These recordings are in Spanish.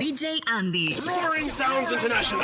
DJ Andy. Soaring Sounds International.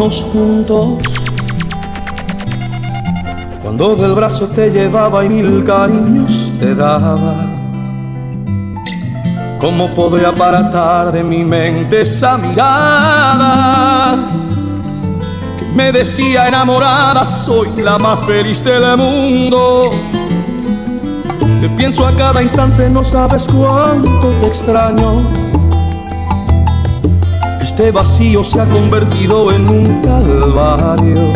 juntos. Cuando del brazo te llevaba y mil cariños te daba. ¿Cómo podré aparatar de mi mente esa mirada? Que me decía enamorada, soy la más feliz del mundo. Te pienso a cada instante, no sabes cuánto te extraño. Este vacío se ha convertido en un calvario.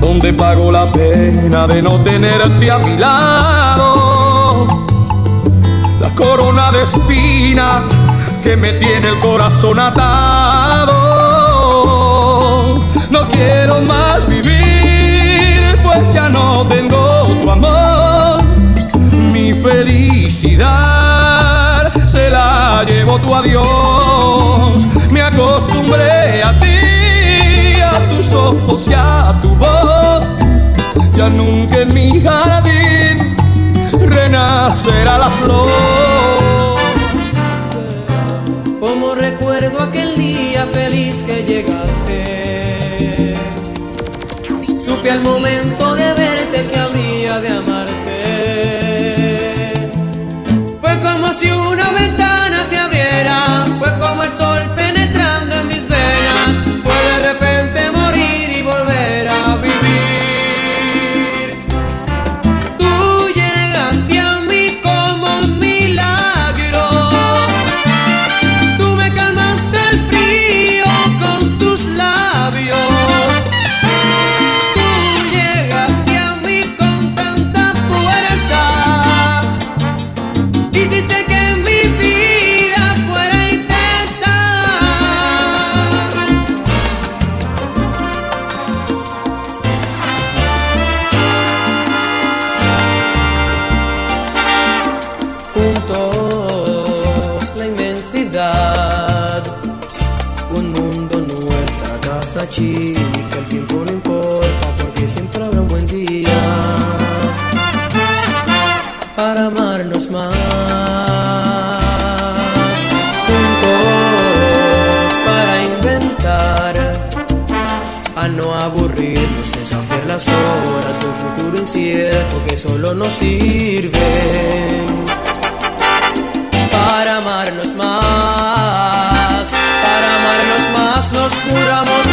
Donde pago la pena de no tenerte a mi lado. La corona de espinas que me tiene el corazón atado. No quiero más vivir, pues ya no tengo tu amor. Mi felicidad se la llevó tu adiós. Me acostumbré a ti, a tus ojos y a tu voz. Ya nunca en mi jardín renacerá la flor. Como recuerdo aquel día feliz que llegaste, supe al momento de verte que habría de amar aburrirnos, desafiar las horas de un futuro incierto que solo nos sirve para amarnos más, para amarnos más nos juramos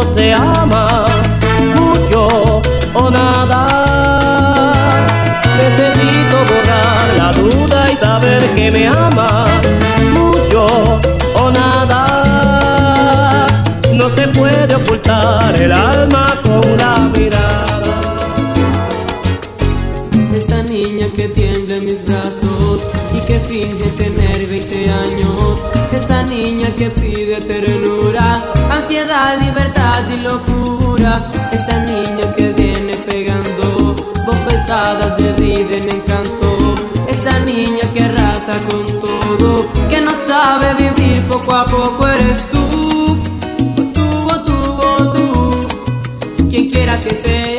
se ama mucho o nada. Necesito borrar la duda y saber que me ama mucho o nada. No se puede ocultar el alma. Con y poco a poco eres tú, tú, tú, tú, tú, quien quiera que sea.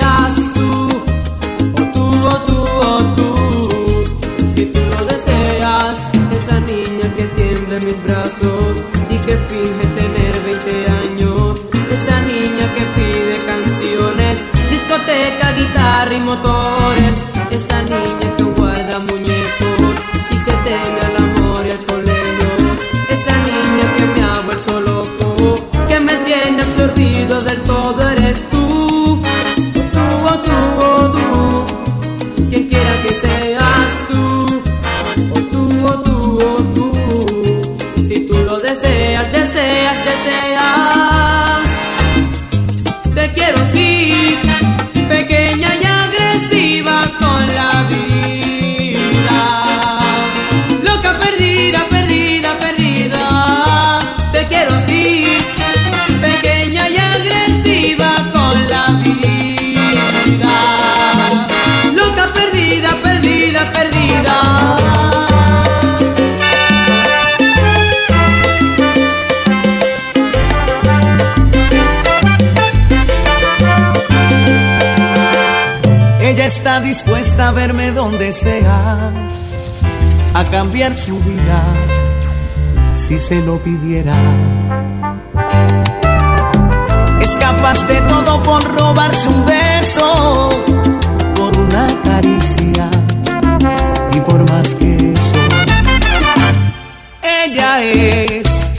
verme donde sea, a cambiar su vida si se lo pidiera. Escapaste todo por robarse un beso, por una caricia y por más que eso. Ella es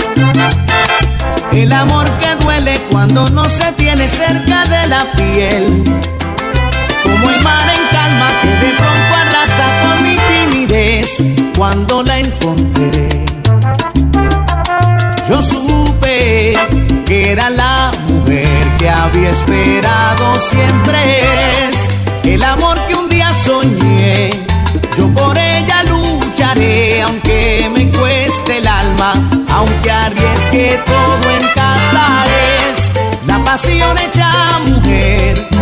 el amor que duele cuando no se tiene cerca de la piel, como el mar cuando la encontré. Yo supe que era la mujer que había esperado siempre. El amor que un día soñé. Yo por ella lucharé, aunque me cueste el alma, aunque arriesgue todo en casa. Es la pasión hecha mujer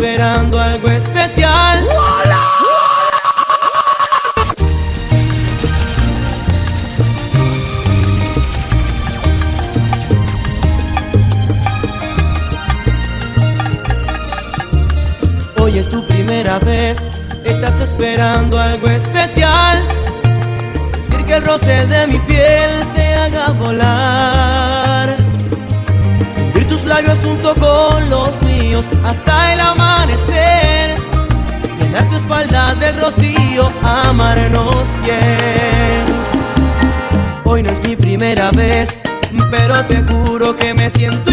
esperando algo te juro que me siento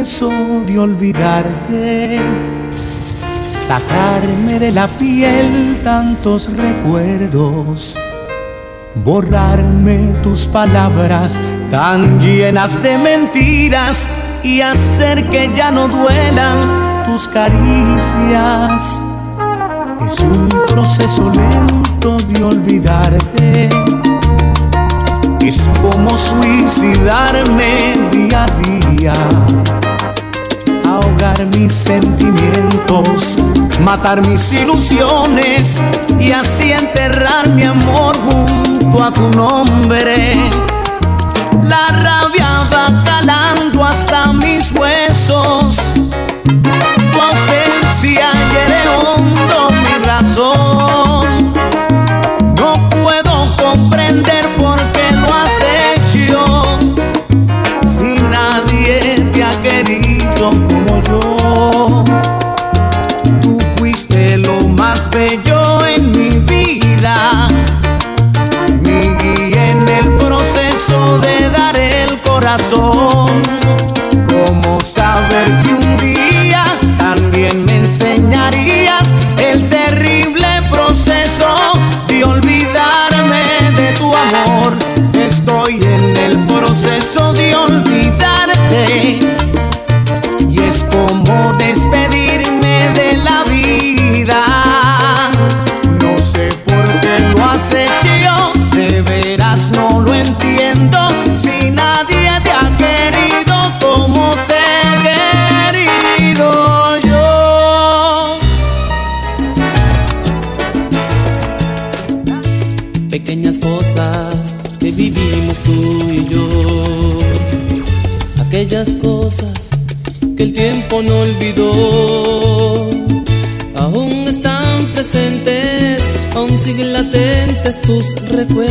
proceso de olvidarte, sacarme de la piel tantos recuerdos, borrarme tus palabras tan llenas de mentiras y hacer que ya no duelan tus caricias. Es un proceso lento de olvidarte. Es como suicidarme día a día ahogar mis sentimientos, matar mis ilusiones y así enterrar mi amor junto a tu nombre. La rabia va calando hasta mis huesos tus recuerdos.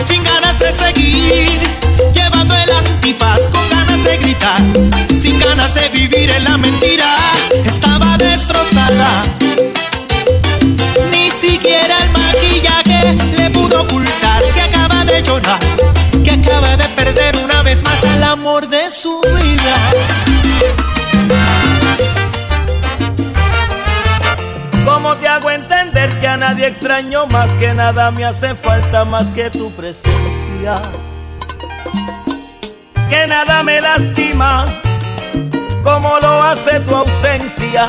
Sin ganas de seguir, llevando el antifaz con ganas de gritar, sin ganas de vivir en la mentira. Estaba destrozada, ni siquiera el maquillaje le pudo ocultar que acaba de llorar, que acaba de perder una vez más el amor de su vida. ¿Cómo te hago nadie extraño más que nada me hace falta más que tu presencia? Que nada me lastima como lo hace tu ausencia.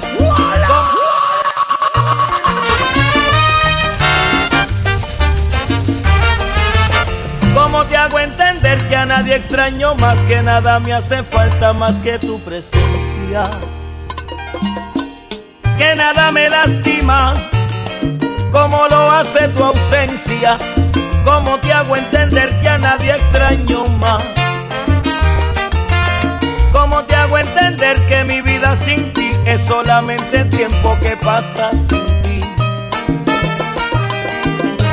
¿Cómo te hago entender que a nadie extraño más que nada me hace falta más que tu presencia? que nada me lastima, como lo hace tu ausencia, como te hago entender que a nadie extraño más, como te hago entender que mi vida sin ti es solamente tiempo que pasa sin ti,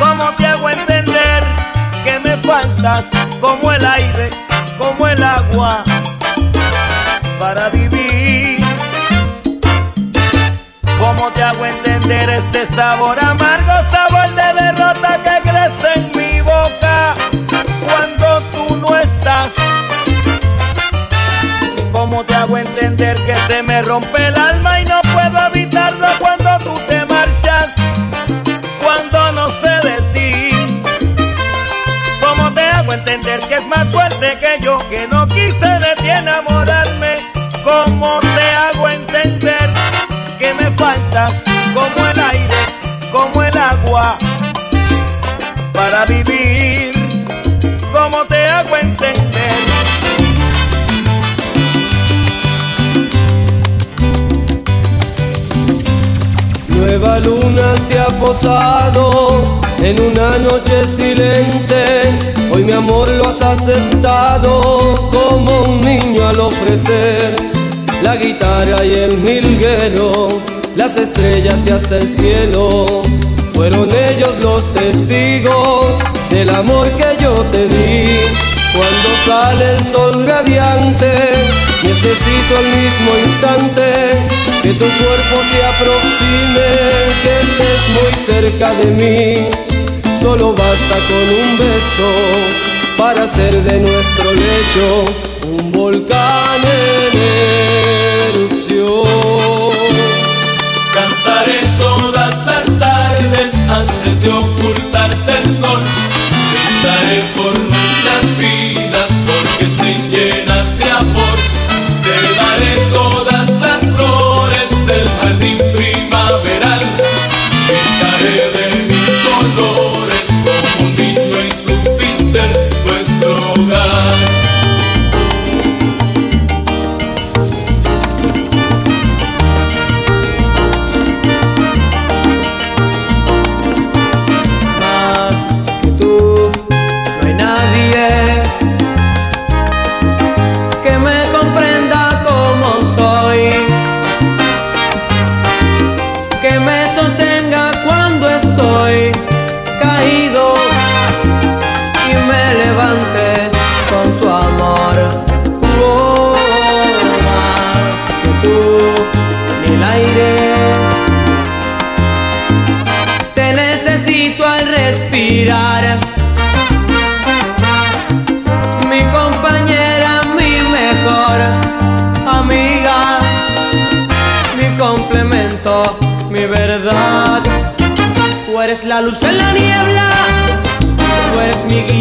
como te hago entender que me faltas como el aire, como el agua para vivir. ¿Cómo te hago entender este sabor amargo, sabor de derrota que crece en mi boca cuando tú no estás? ¿Cómo te hago entender que se me rompe el alma y no para vivir. ¿Cómo te hago entender? Nueva luna se ha posado en una noche silente. Hoy mi amor lo has aceptado como un niño al ofrecer la guitarra y el jilguero, las estrellas y hasta el cielo. Fueron ellos los testigos del amor que yo te di. Cuando sale el sol radiante, necesito al mismo instante que tu cuerpo se aproxime, que estés muy cerca de mí. Solo basta con un beso para hacer de nuestro lecho un volcán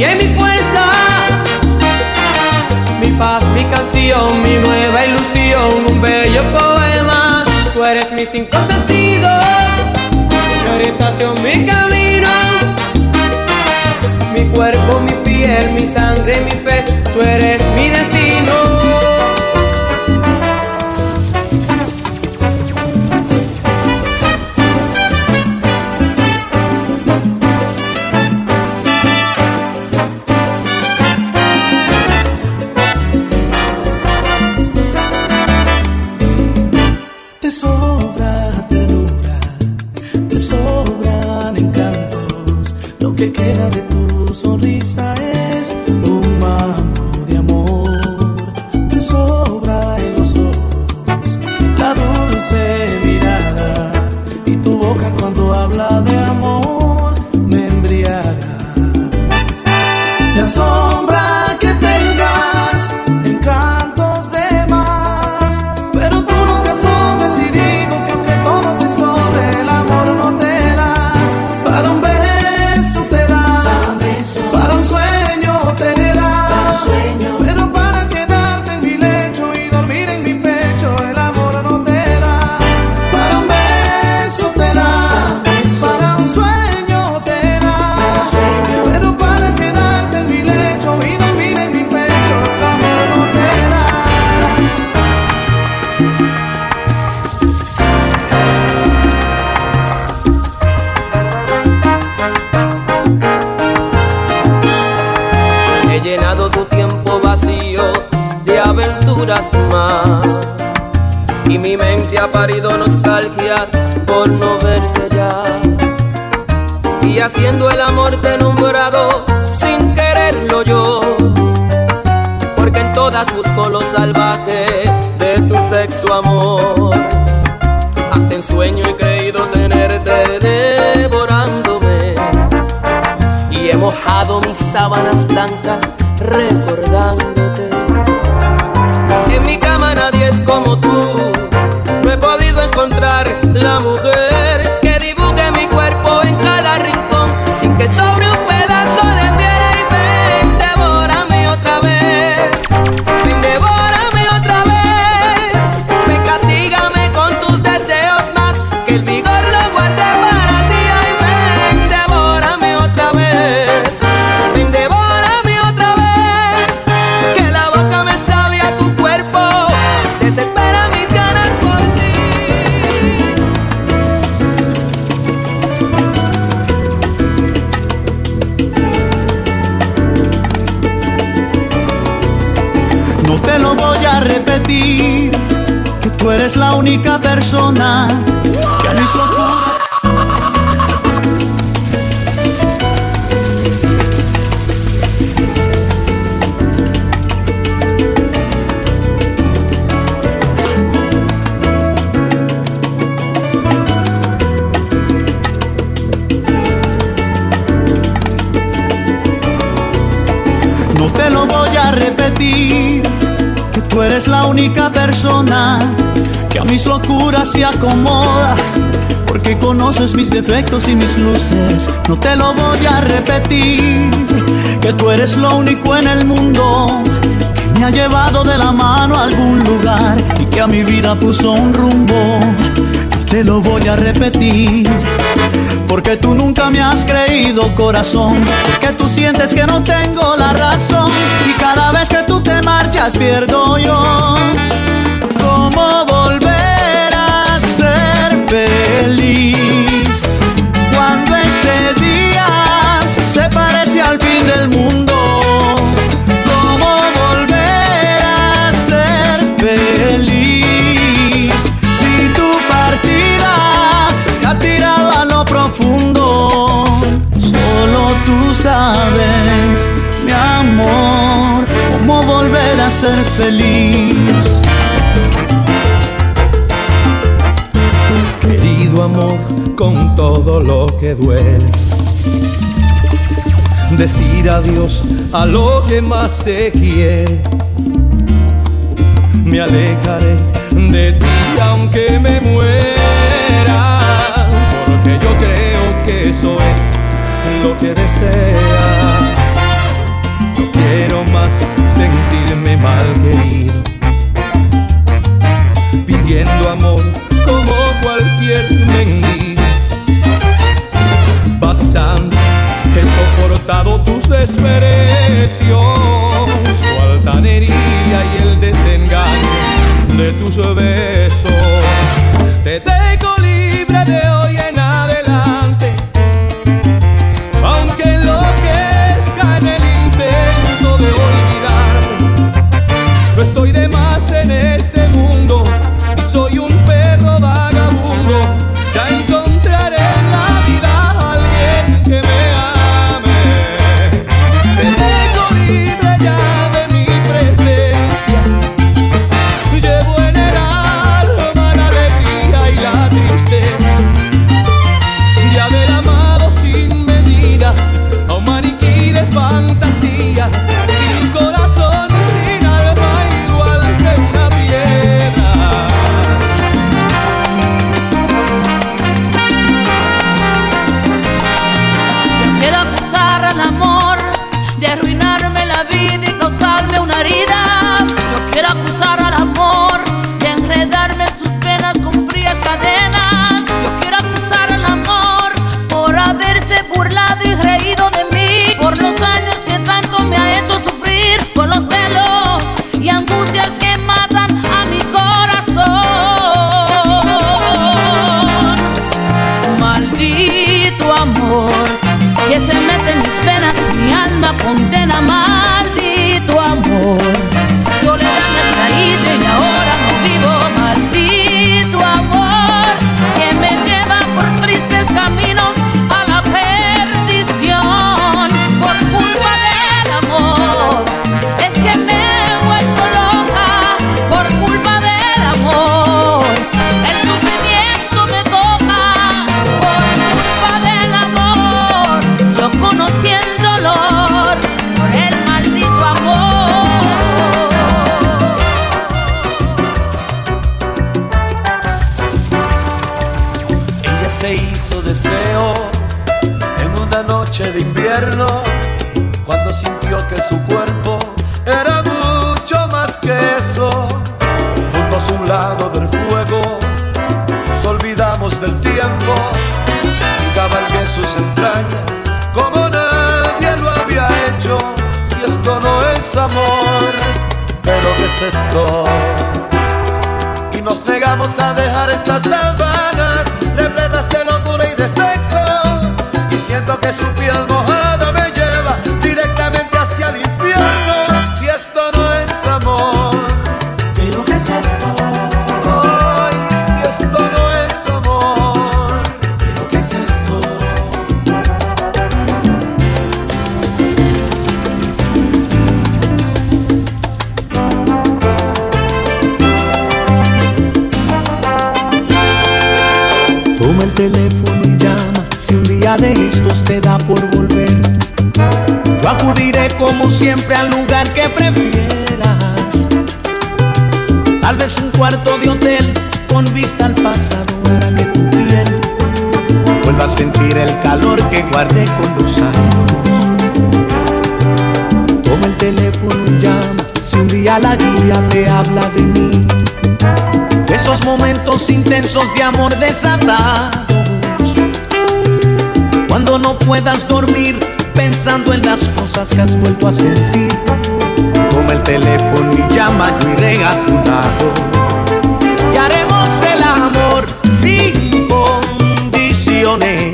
y es mi fuerza, mi paz, mi canción, mi nueva ilusión, un bello poema. Tú eres mis cinco sentidos, mi orientación, mi camino, mi cuerpo, mi piel, mi sangre, mi fe. Tú eres mi destino. Acomoda, porque conoces mis defectos y mis luces. No te lo voy a repetir, que tú eres lo único en el mundo que me ha llevado de la mano a algún lugar y que a mi vida puso un rumbo. No te lo voy a repetir. Porque tú nunca me has creído corazón Porque tú sientes que no tengo la razón Y cada vez que tú te marchas pierdo yo ¿Cómo volver feliz? Cuando este día se parece al fin del mundo ¿Cómo volver a ser feliz? Si tu partida te ha tirado a lo profundo Solo tú sabes, mi amor Cómo volver a ser feliz Amor, con todo lo que duele. Decir adiós a lo que más se quiere. Me alejaré de ti aunque me muera. Porque yo creo que eso es lo que deseas. No quiero más sentirme mal querido pidiendo amor Bastante he soportado tus desprecios, tu altanería y el desengaño de tus besos. Te dejo libre de hoy en Vamos siempre al lugar que prefieras. Tal vez un cuarto de hotel con vista al pasado hará que tu piel vuelva a sentir el calor que guardé con los años. Toma el teléfono y llama si un día la lluvia te habla de mí. Esos momentos intensos de amor desatados. Cuando no puedas dormir pensando en las cosas que has vuelto a sentir. Toma el teléfono y llama, yo iré a tu lado. Y haremos el amor sin condiciones.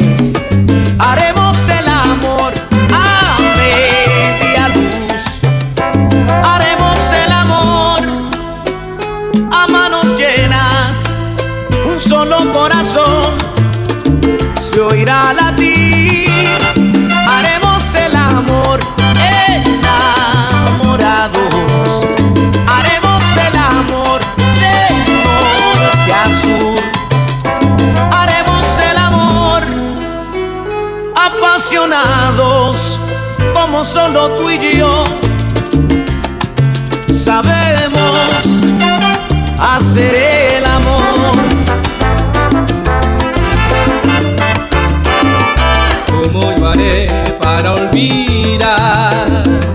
somos solo tú y yo. Sabemos hacer el amor. ¿Cómo yo haré para olvidar?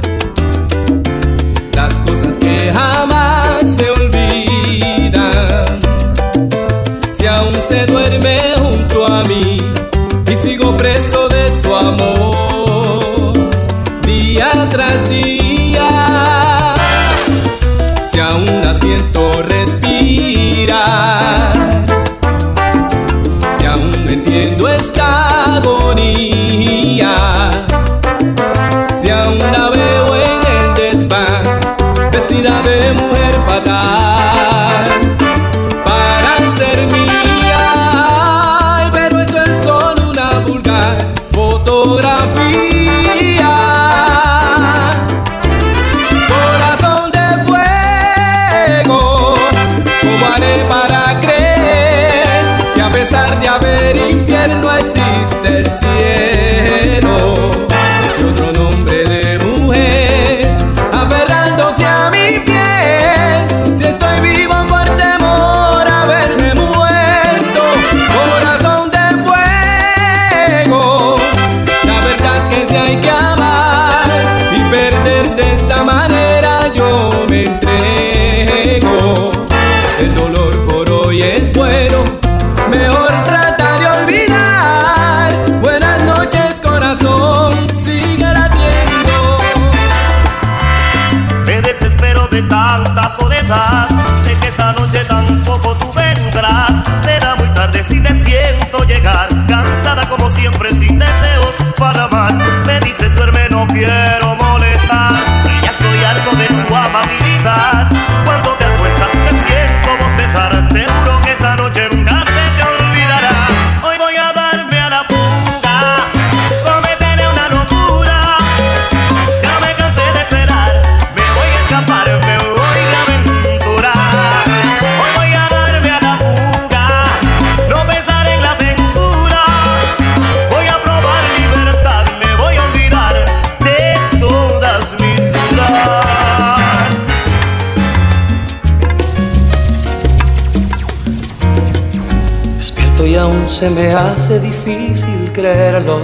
Se me hace difícil creerlo.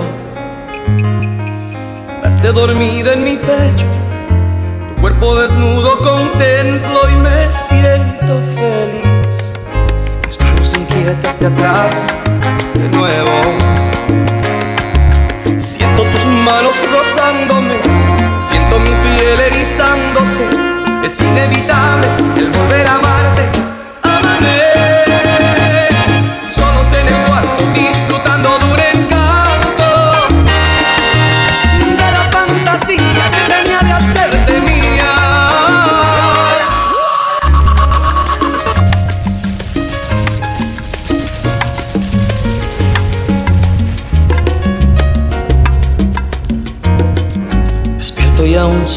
Verte dormida en mi pecho, tu cuerpo desnudo contemplo y me siento feliz. Mis manos inquietas te atrapan de nuevo. Siento tus manos rozándome, siento mi piel erizándose. Es inevitable el volver a amarte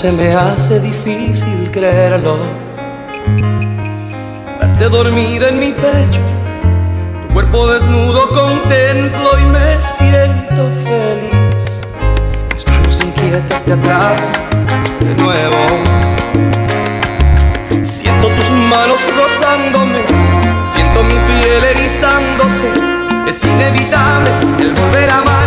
se me hace difícil creerlo. Verte dormida en mi pecho, tu cuerpo desnudo contemplo y me siento feliz. Mis manos inquietas te atrapan de nuevo. Siento tus manos rozándome, siento mi piel erizándose. Es inevitable el volver a amarte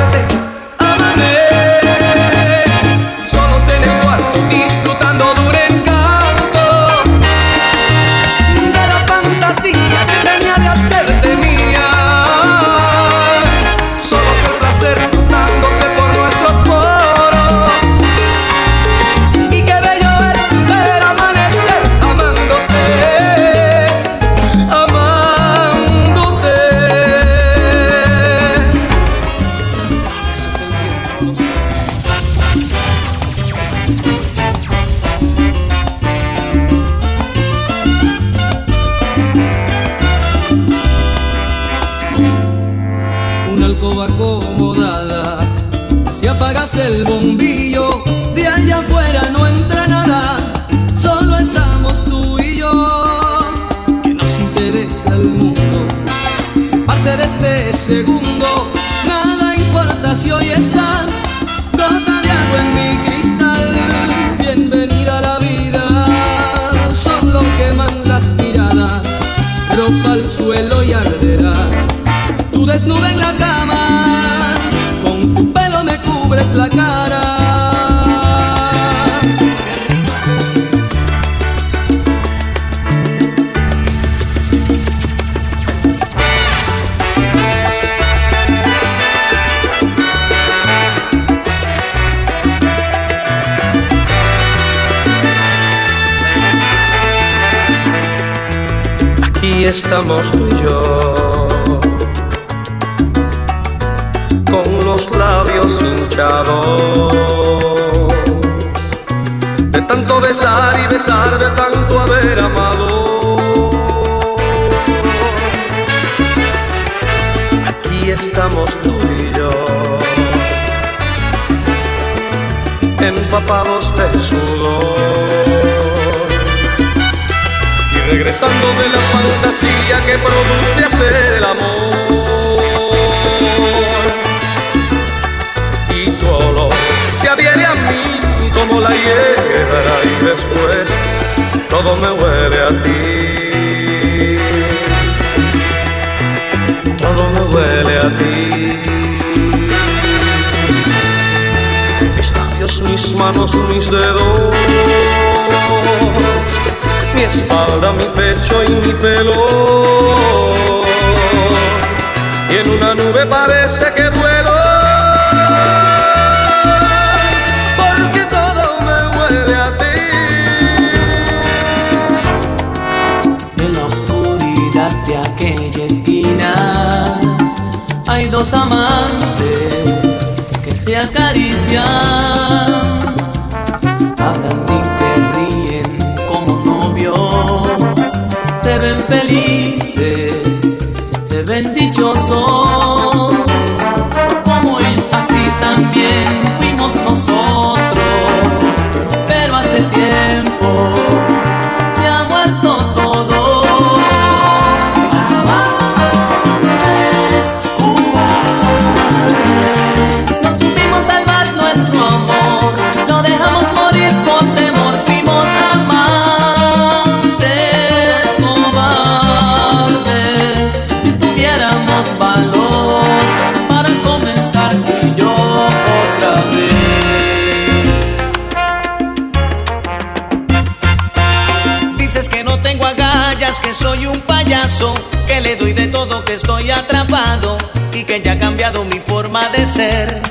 estoy atrapado y que ya ha cambiado mi forma de ser.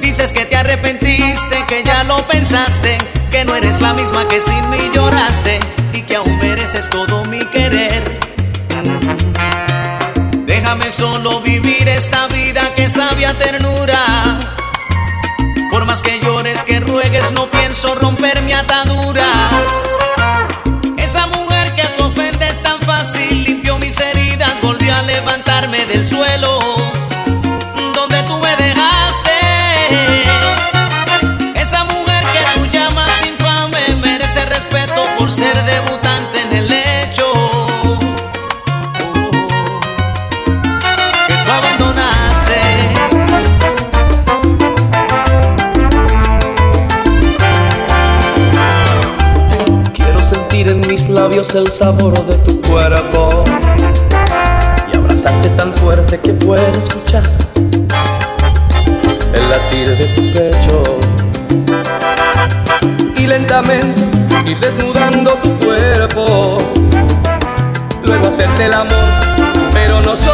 Dices que te arrepentiste, que ya lo pensaste, que no eres la misma que sin mí lloraste y que aún mereces todo mi querer. Déjame solo vivir esta vida que sabia ternura. Por más que llores, que ruegues, no pienso romper mi atadura. El sabor de tu cuerpo. Y abrazarte tan fuerte que pueda escuchar el latir de tu pecho. Y lentamente ir desnudando tu cuerpo, luego hacerte el amor, pero no solo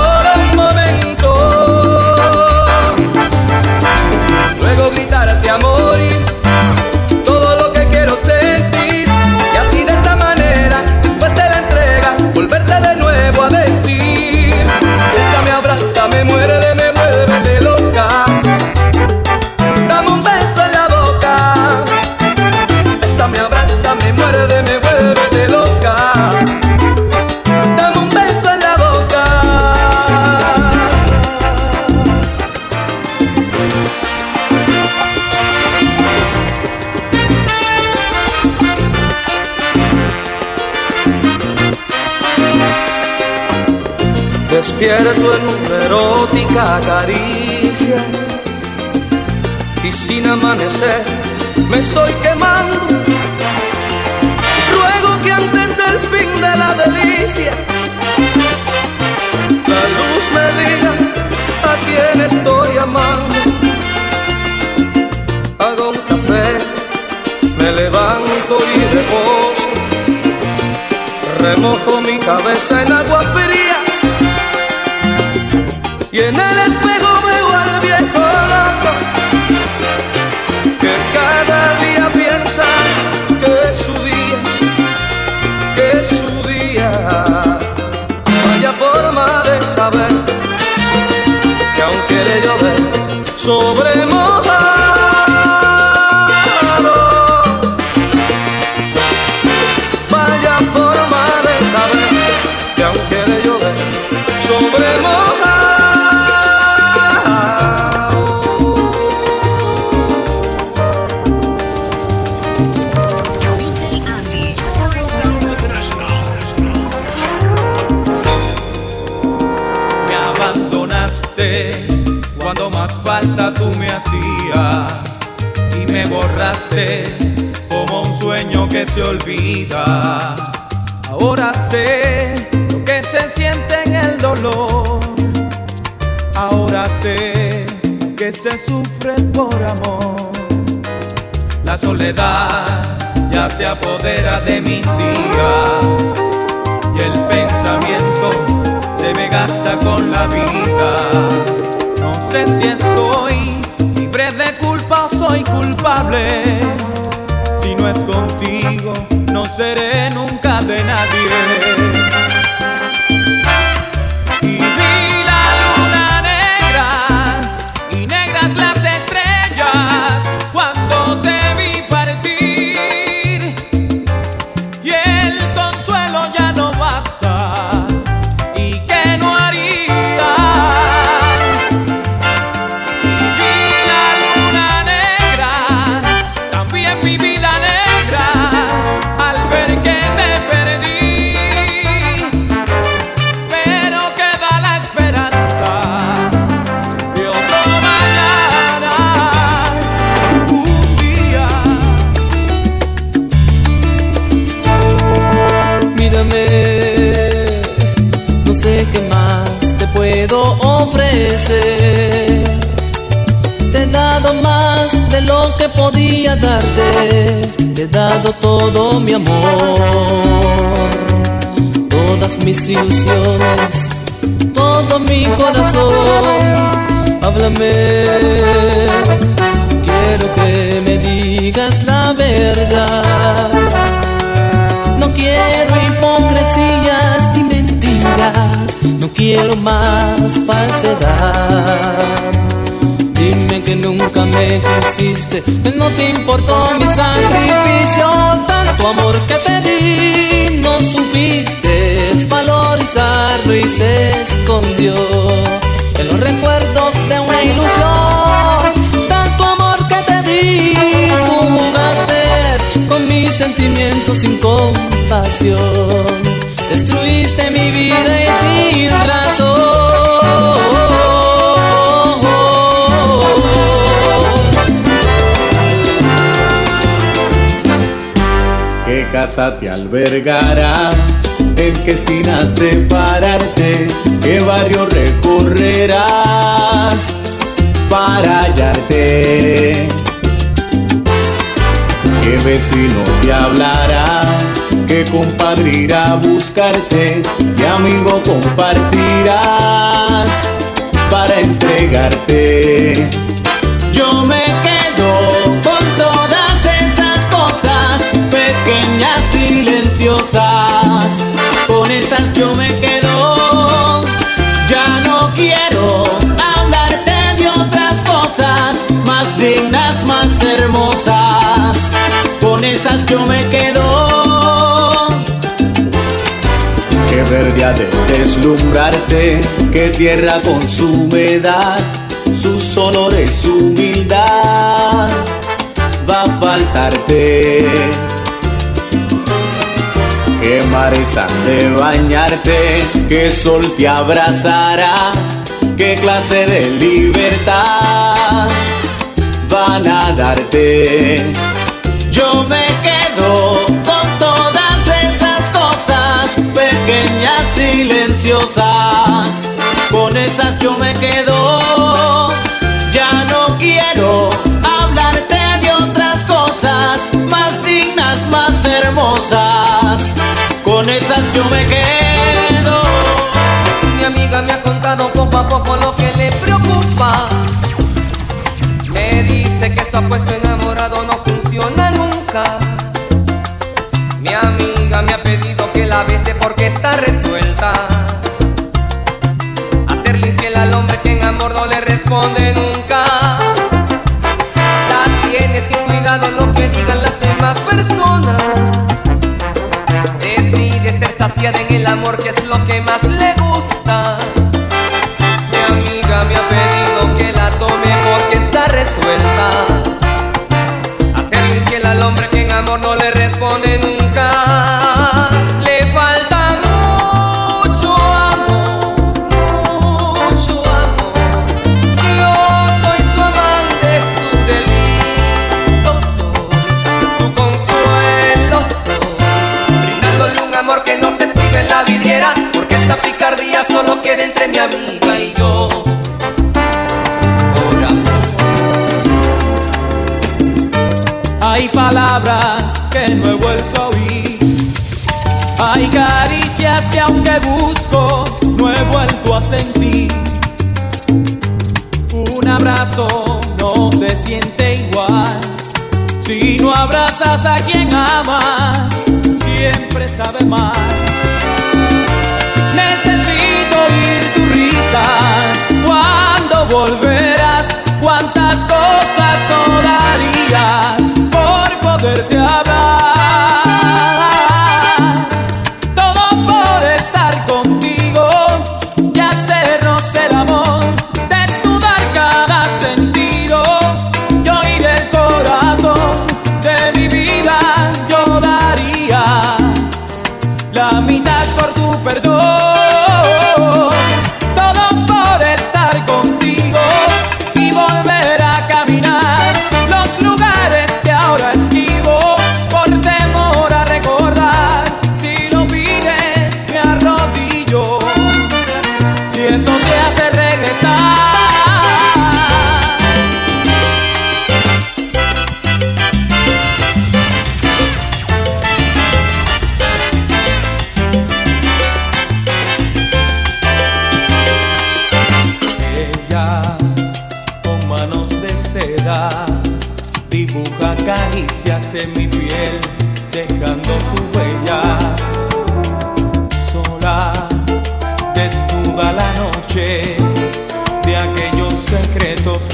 En una erótica caricia y sin amanecer me estoy quemando. Ruego que antes del fin de la delicia la luz me diga a quién estoy amando. Hago un café, me levanto y reposo, remojo mi cabeza en agua fría y en el espejo veo al viejo loco que cada día piensa que es su día, que es su día. Vaya forma de saber que aún quiere llover sobre olvida. Ahora sé lo que se siente en el dolor. Ahora sé que se sufre por amor. La soledad ya se apodera de mis días y el pensamiento se me gasta con la vida. No sé si estoy contigo, mi amor. todas mis ilusiones, todo mi corazón. Háblame, quiero que me digas la verdad. No quiero hipocresías ni mentiras, no quiero más falsedad. Dime que nunca me quisiste, que no te importó mi sacrificio, tanto amor que te di, no supiste valorizarlo y se escondió casa te albergará? ¿En qué esquinas de pararte? ¿Qué barrio recorrerás para hallarte? ¿Qué vecino te hablará? ¿Qué compadre irá a buscarte? ¿Qué amigo compartirás para entregarte? Con esas yo me quedo. Ya no quiero hablarte de otras cosas más dignas, más hermosas. Con esas yo me quedo. Que verde ha de deslumbrarte, que tierra con su humedad, sus olores, su humildad, va a faltarte. Que mares de bañarte, que sol te abrazará, qué clase de libertad van a darte. Yo me quedo con todas esas cosas pequeñas, silenciosas. Con esas yo me quedo. Ya no quiero hablarte de otras cosas más dignas, más hermosas. Yo me quedo. Mi amiga me ha contado poco a poco lo que le preocupa. Me dice que su apuesto enamorado no funciona nunca. Mi amiga me ha pedido que la bese porque está resuelta. Hacerle infiel al hombre que en amor no le responde nunca. La tiene sin cuidado lo que digan las demás personas. Decide ser saciada en el amor que es lo que más le gusta. Mi amiga me ha pedido que la tome porque está resuelta. Hacerle infiel al hombre que en amor no le responde nunca. Queda entre mi amiga y yo. Hay palabras que no he vuelto a oír. Hay caricias que aunque busco no he vuelto a sentir. Un abrazo no se siente igual. Si no abrazas a quien amas, siempre sabe mal.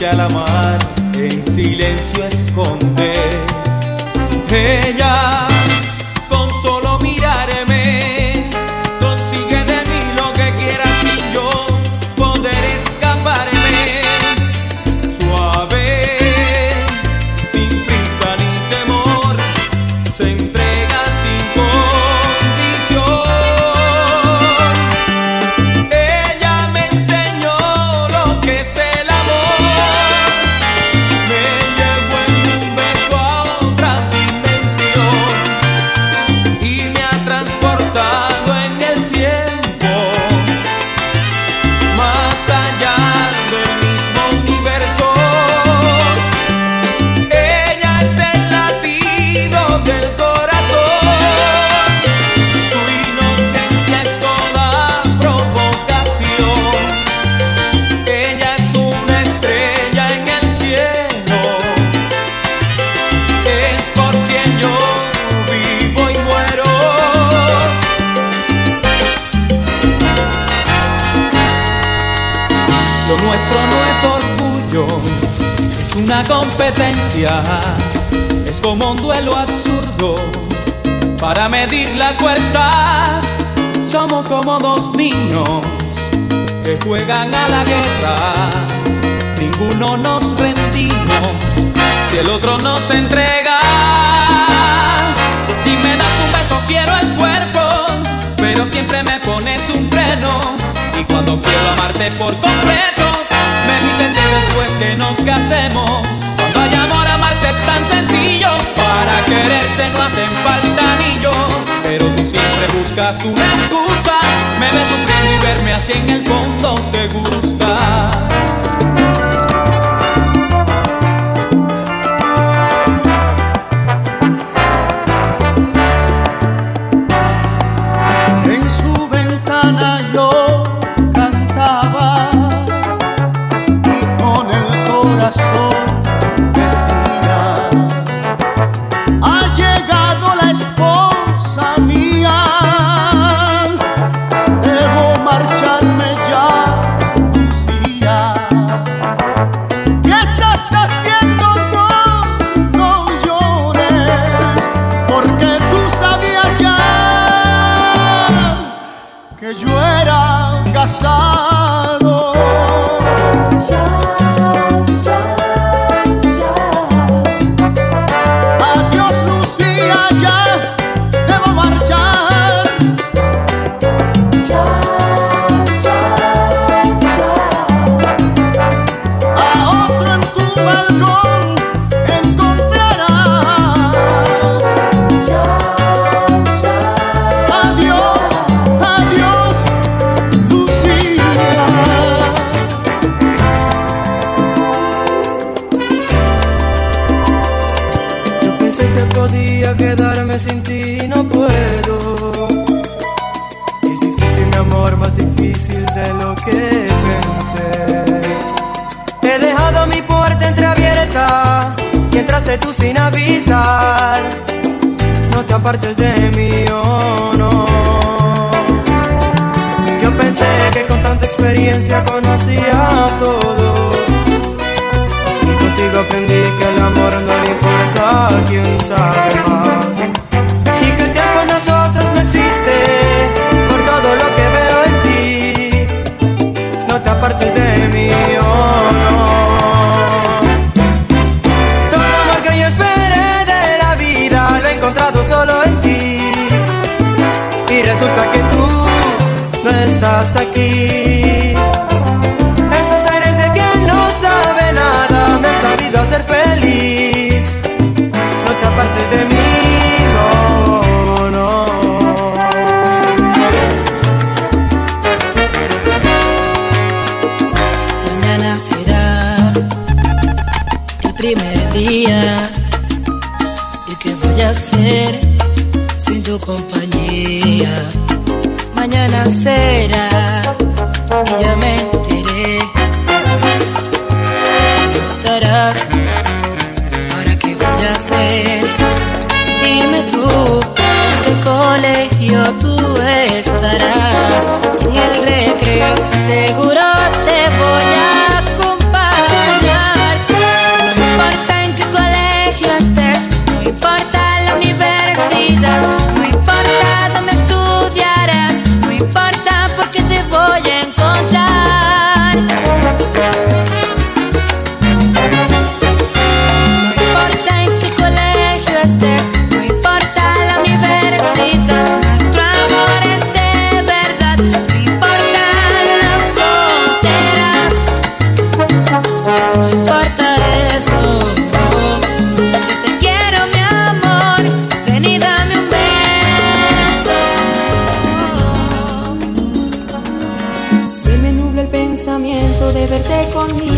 Secretos que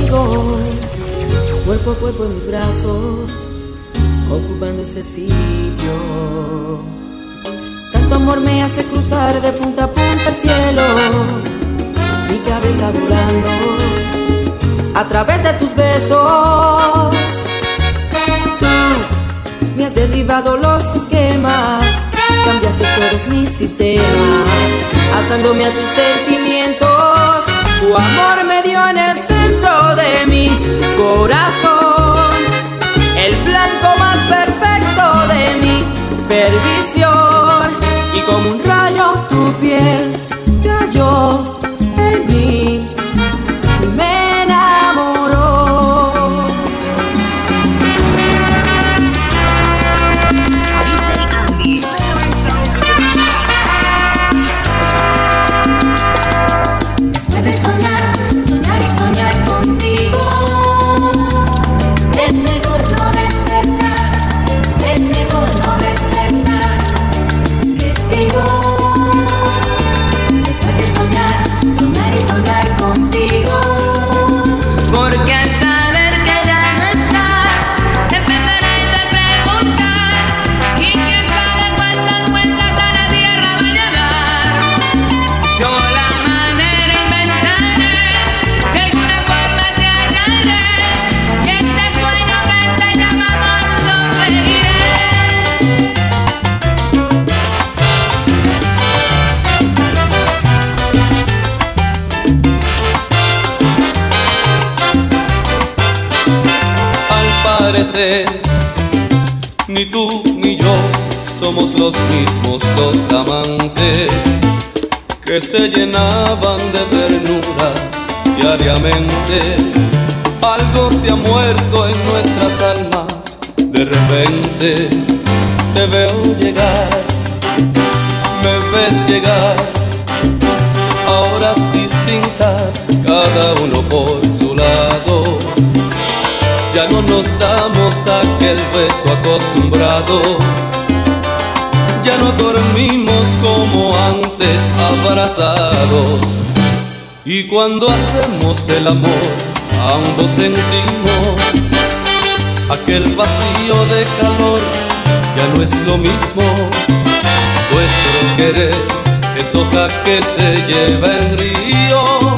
cuerpo a cuerpo en mis brazos, ocupando este sitio. Tanto amor me hace cruzar de punta a punta el cielo, mi cabeza volando a través de tus besos. Tú me has derribado los esquemas, cambiaste todos mis sistemas, atándome a tus sentimientos. Tu amor me dio en el mi corazón, el blanco más perfecto de mi perdición. Que Y cuando hacemos el amor, ambos sentimos aquel vacío de calor. Ya no es lo mismo. Nuestro querer es hoja que se lleva el río.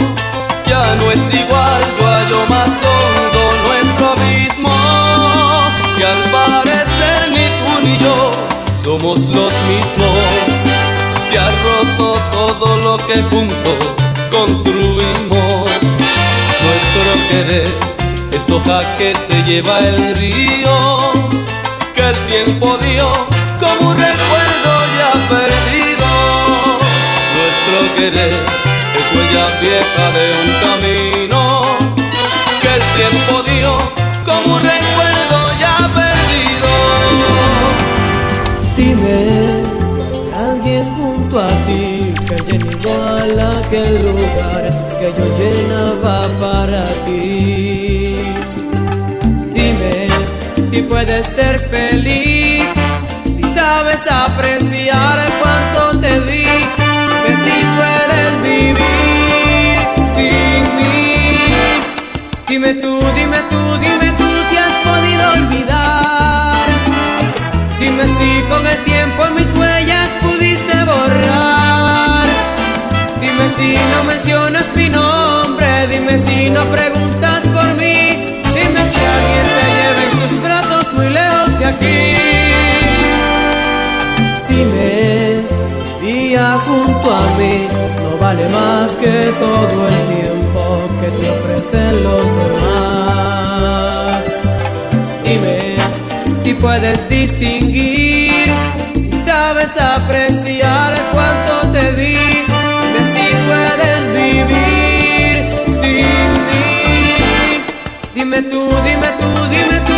Ya no es igual, yo hallo más hondo nuestro abismo. Y al parecer ni tú ni yo somos los mismos. Lo que juntos construimos. Nuestro querer es hoja que se lleva el río. Que el tiempo dio como un recuerdo ya perdido. Nuestro querer aquel lugar que yo llenaba para ti. Dime si puedes ser feliz, si sabes apreciar cuánto te di, que si puedes vivir sin mí. Dime tú, dime tú, dime tú si has podido olvidar. Dime si con el tiempo mis huellas si no mencionas mi nombre, dime si no preguntas por mí, dime si alguien te lleva en sus brazos muy lejos de aquí. Dime, día junto a mí, no vale más que todo el tiempo que te ofrecen los demás. Dime si puedes distinguir, si sabes apreciar Dime tú, dime tú, dime tú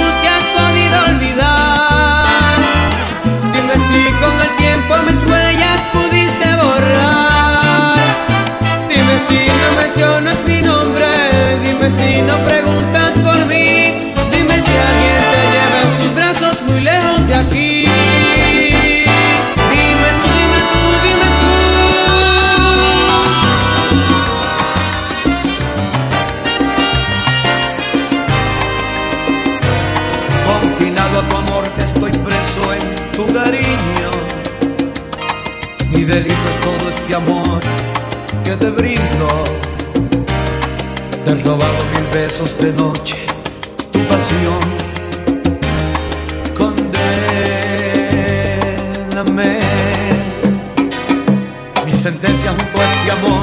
he robado mil besos de noche, tu pasión. Condéname. Mi sentencia junto a este amor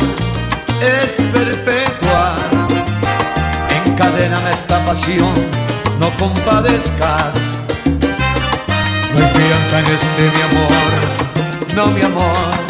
es perpetua. Encadéname esta pasión, no compadezcas. No hay fianza en este mi amor, no mi amor.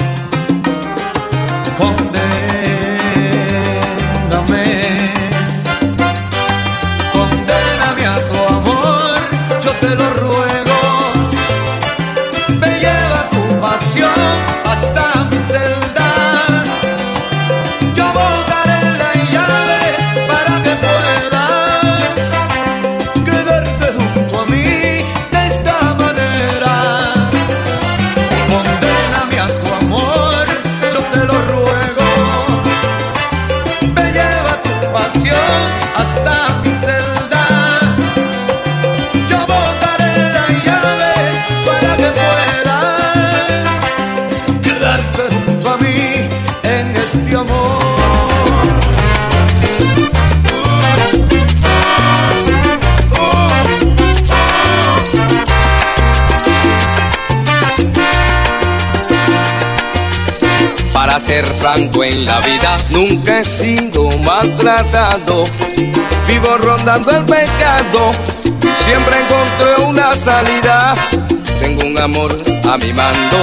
Ser franco en la vida, nunca he sido maltratado. Vivo rondando el pecado, siempre encontré una salida. Tengo un amor a mi mando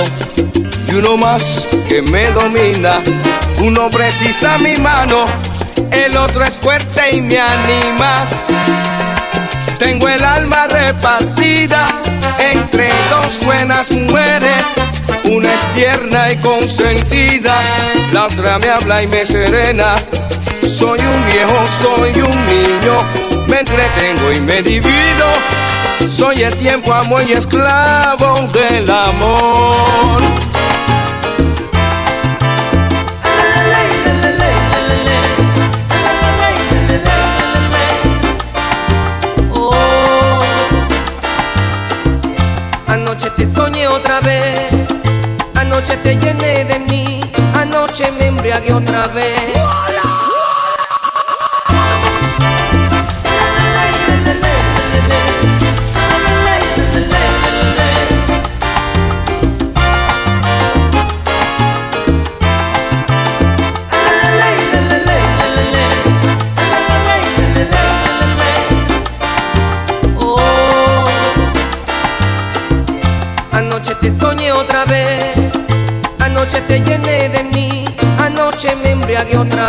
y uno más que me domina. Uno precisa mi mano, el otro es fuerte y me anima. Tengo el alma repartida entre dos buenas mujeres. Una es tierna y consentida, la otra me habla y me serena. Soy un viejo, soy un niño, me entretengo y me divido. Soy el tiempo, amo y esclavo del amor. Anoche me embriagué otra vez.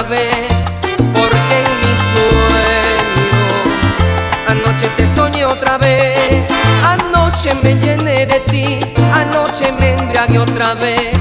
Porque en mi sueño, anoche te soñé otra vez, anoche me llené de ti, anoche me embriagué otra vez,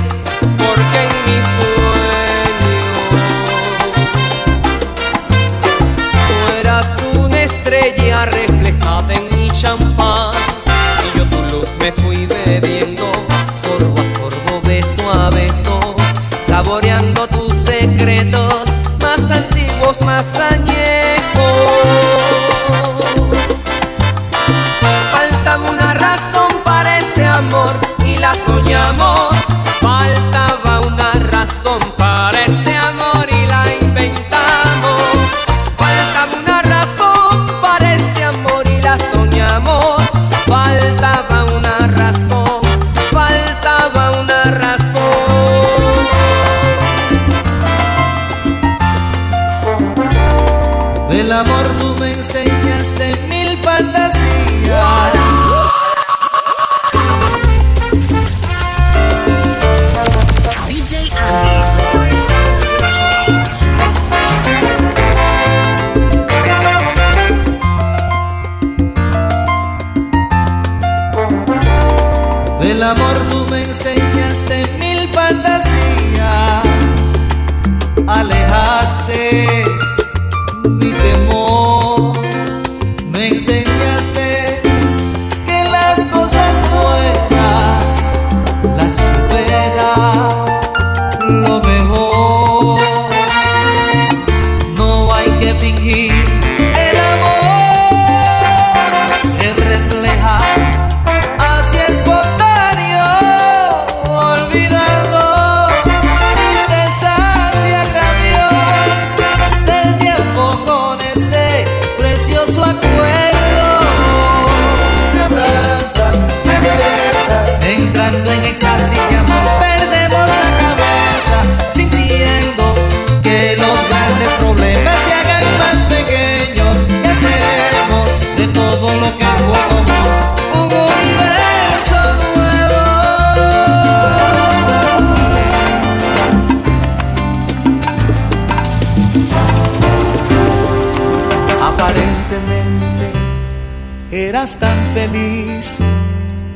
eras tan feliz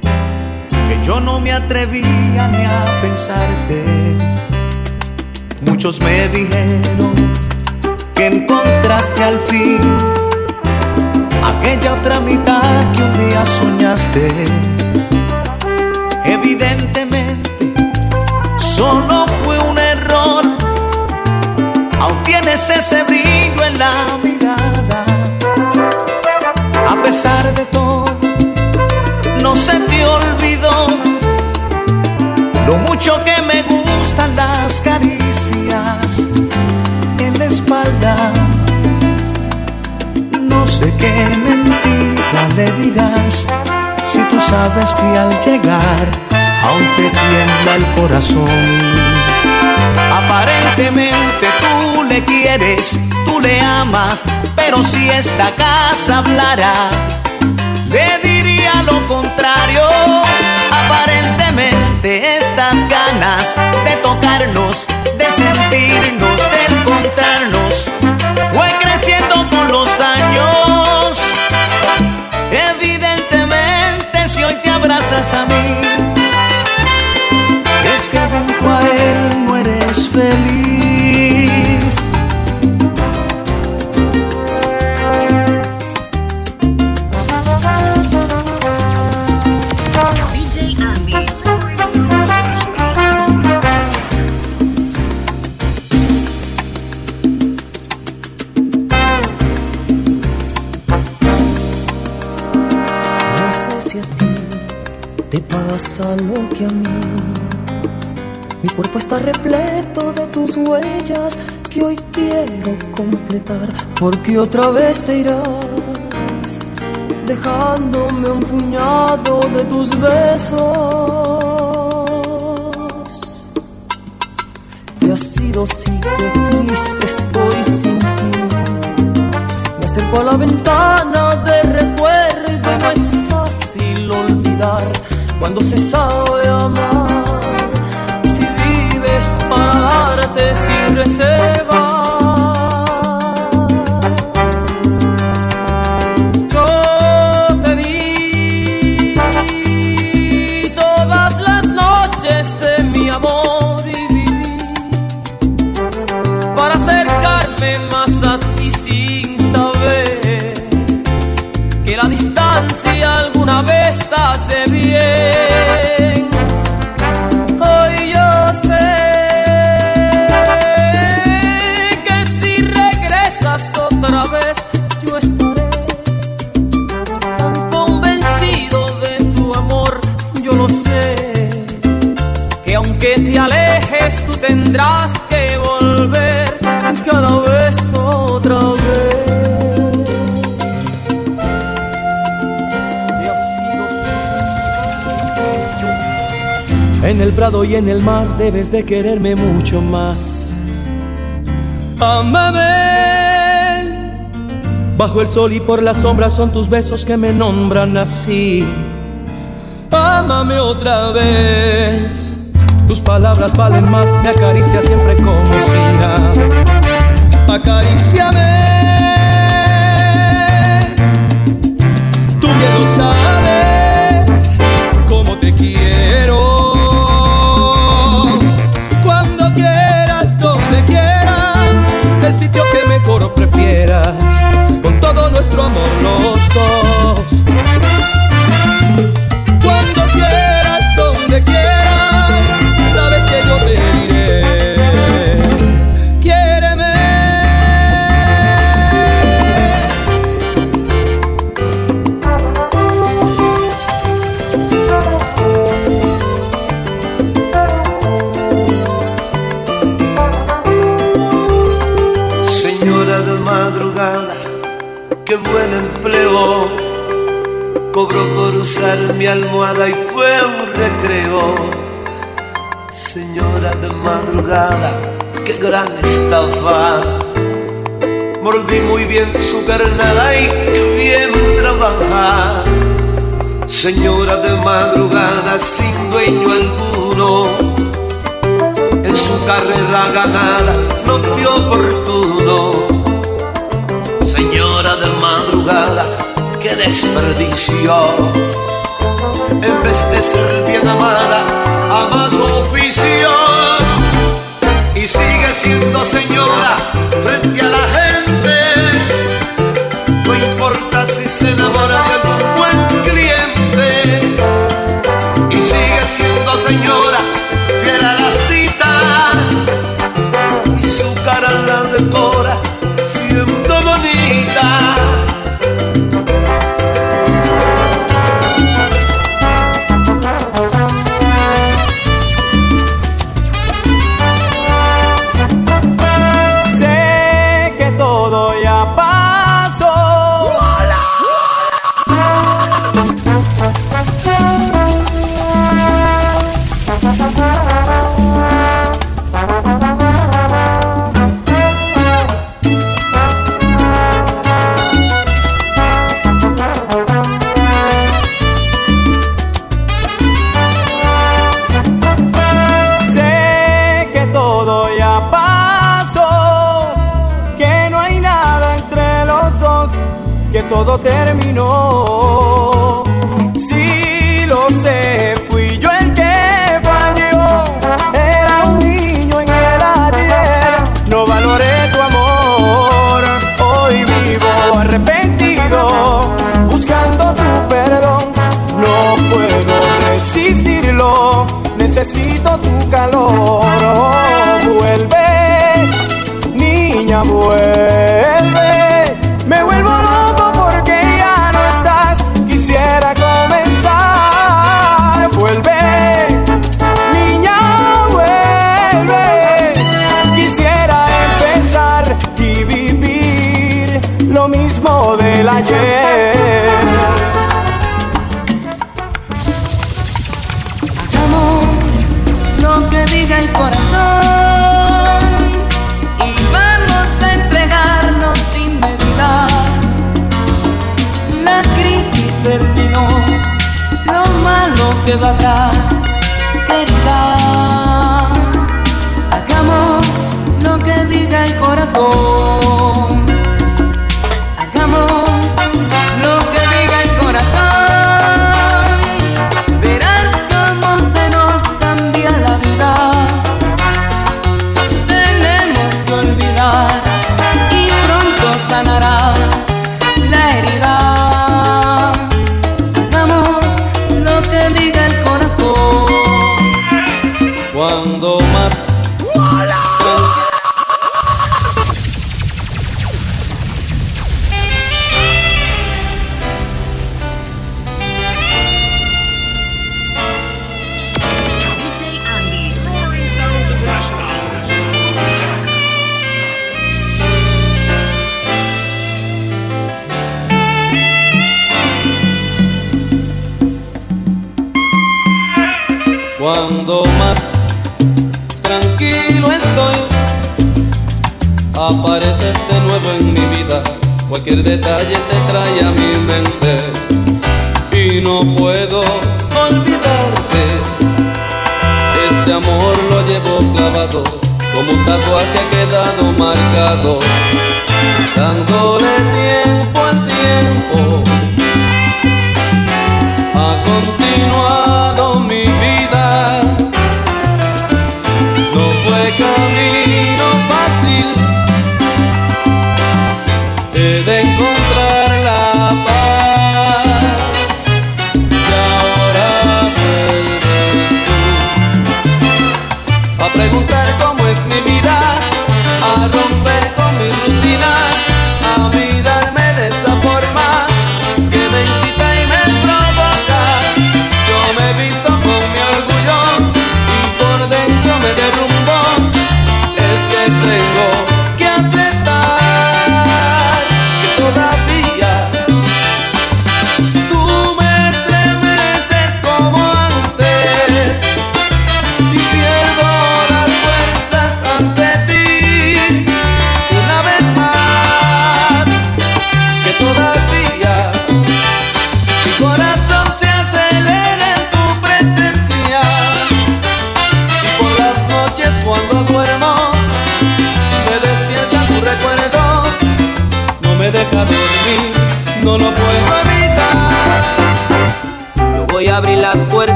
que yo no me atrevía ni a pensarte. Muchos me dijeron que encontraste al fin aquella otra mitad que un día soñaste. Evidentemente, solo fue un error. Aún tienes ese brillo en la mirada. A pesar de todo, no se te olvidó lo mucho que me gustan las caricias en la espalda. No sé qué mentira le dirás si tú sabes que al llegar aún te tiembla el corazón. Aparentemente tú le quieres, le amas, pero si esta casa hablara, le diría lo contrario. Aparentemente estas ganas de tocarnos, de sentirnos, de encontrarnos, fue creciendo con los años. Evidentemente si hoy te abrazas a mí, es que junto a él no eres feliz. Pasa lo que a mí. Mi cuerpo está repleto de tus huellas que hoy quiero completar. Porque otra vez te irás, dejándome un puñado de tus besos. Y ha sido sí que triste estoy sin ti. Me acerco a la ventana de recuerdo y no y en el mar debes de quererme mucho más. Amame Bajo el sol y por la sombra son tus besos que me nombran así. Ámame otra vez. Tus palabras valen más, me acaricia siempre como si nada. Acaríciame. Tú bien lo sabes, el sitio que mejor prefieras, almohada y fue un recreo. Señora de madrugada, qué gran estafa. Mordí muy bien su carnada y qué bien trabaja. Señora de madrugada, sin dueño alguno en su carrera ganada no fue oportuno. Señora de madrugada, qué desperdicio. En vez de ser bien amada, ama su oficio. Y sigue siendo señora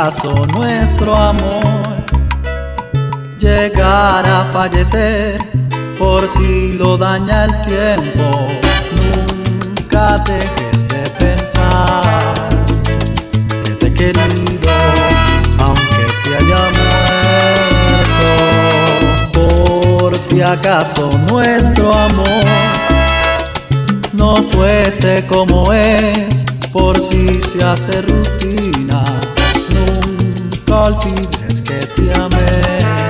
acaso nuestro amor llegara a fallecer por si lo daña el tiempo. Nunca dejes de pensar que te he querido, aunque se haya muerto. Por si acaso nuestro amor no fuese como es, por si se hace rutina olvides que te amé.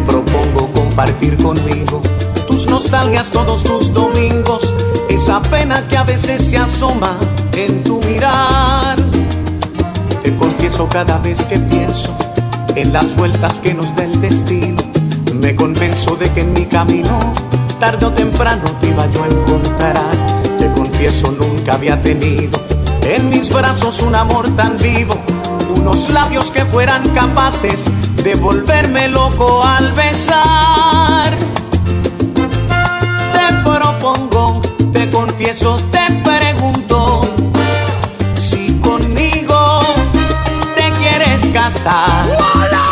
propongo compartir conmigo tus nostalgias todos tus domingos, esa pena que a veces se asoma en tu mirar. Te confieso cada vez que pienso en las vueltas que nos da el destino, me convenzo de que en mi camino, tarde o temprano te iba yo a encontrar. Te confieso nunca había tenido en mis brazos un amor tan vivo, unos labios que fueran capaces de volverme loco al besar. Te propongo, te confieso, te pregunto si conmigo te quieres casar. ¡Hola!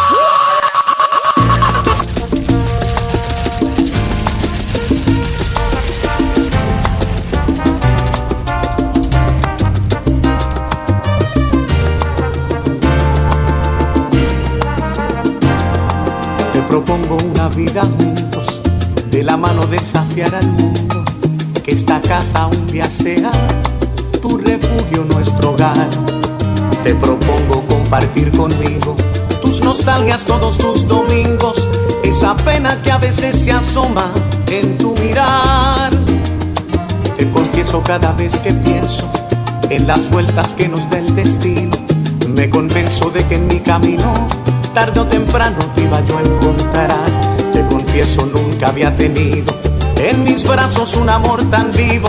Vida juntos, de la mano desafiar al mundo, que esta casa un día sea tu refugio, nuestro hogar. Te propongo compartir conmigo tus nostalgias todos tus domingos, esa pena que a veces se asoma en tu mirar. Te confieso cada vez que pienso en las vueltas que nos da el destino, me convenzo de que en mi camino tarde o temprano te iba yo a encontrar. Te confieso, nunca había tenido en mis brazos un amor tan vivo,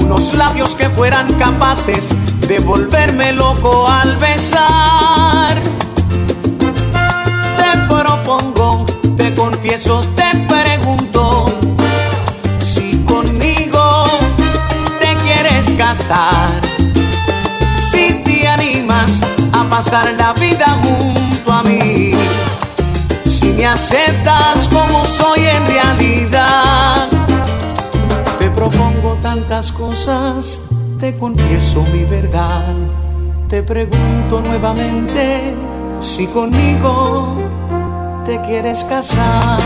unos labios que fueran capaces de volverme loco al besar. Te propongo, te confieso, te pregunto si conmigo te quieres casar, si te animas a pasar la vida junto a mí, me aceptas como soy en realidad. Te propongo tantas cosas, te confieso mi verdad, te pregunto nuevamente si conmigo te quieres casar.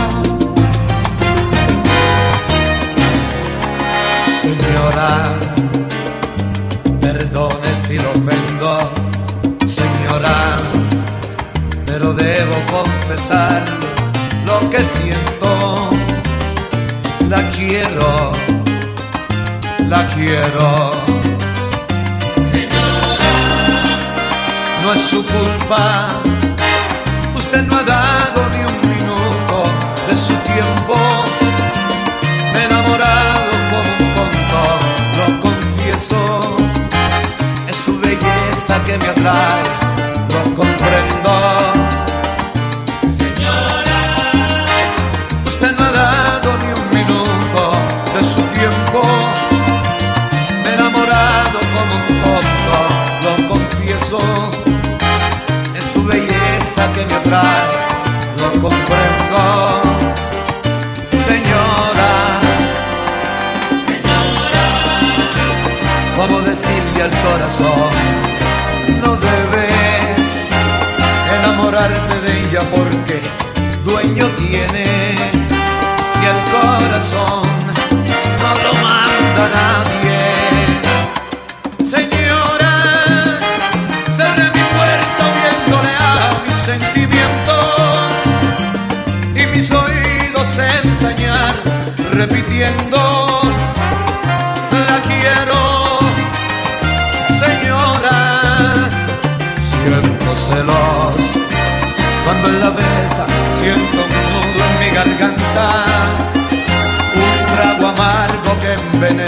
Señora, perdone si lo ofendo, señora, pero debo confesar lo que siento. La quiero, la quiero. Señora, no es su culpa, usted no ha dado ni un minuto de su tiempo. Me he enamorado como un tonto, lo confieso. Es su belleza que me atrae, lo comprendo. Lo comprendo. Señora, señora, ¿cómo decirle al corazón? No debes enamorarte de ella porque dueño tiene. Si el corazón repitiendo la quiero señora. Siento celos cuando en la besa siento un nudo en mi garganta un trago amargo que envenena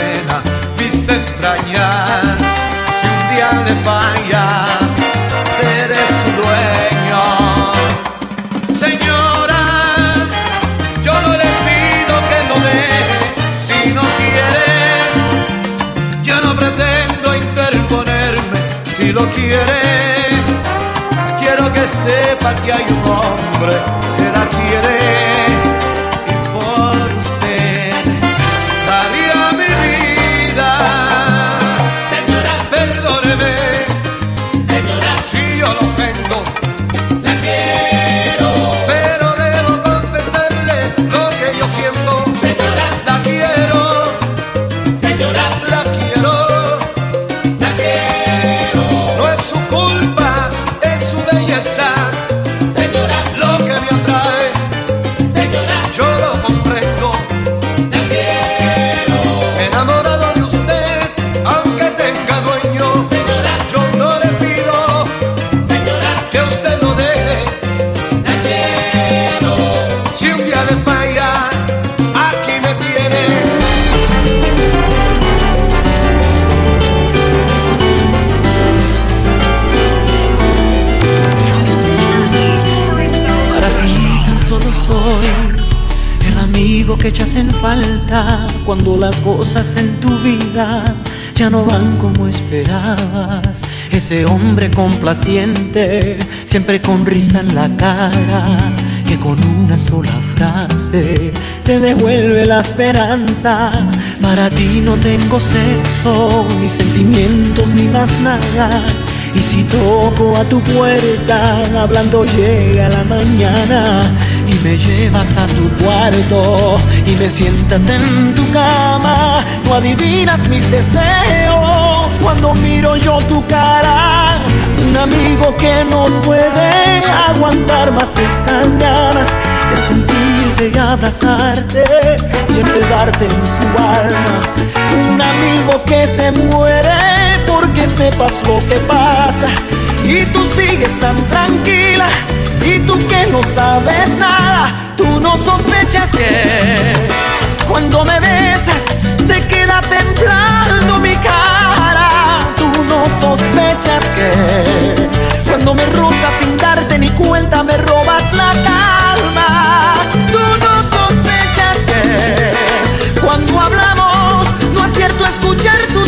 sepa que hay un hombre que la quiere. Cosas en tu vida ya no van como esperabas. Ese hombre complaciente, siempre con risa en la cara, que con una sola frase te devuelve la esperanza. Para ti no tengo sexo, ni sentimientos, ni más nada. Y si toco a tu puerta, hablando llega la mañana y Me llevas a tu cuarto y me sientas en tu cama. Tú adivinas mis deseos cuando miro yo tu cara. Un amigo que no puede aguantar más estas ganas de sentirte y abrazarte y enredarte en su alma. Un amigo que se muere porque sepas lo que pasa y tú sigues tan tranquila y tú que no sabes nada, no sospechas que cuando me besas se queda temblando mi cara. Tú no sospechas que cuando me rozas sin darte ni cuenta me robas la calma. Tú no sospechas que cuando hablamos no es cierto escuchar tus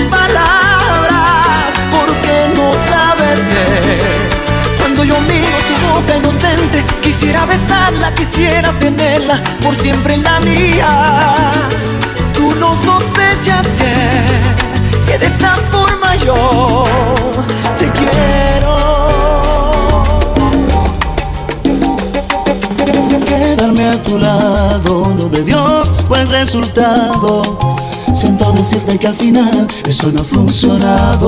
quisiera besarla, quisiera tenerla por siempre en la mía. Tú no sospechas que, que de esta forma yo te quiero. Quedarme a tu lado no me dio buen resultado. Siento decirte que al final eso no ha funcionado.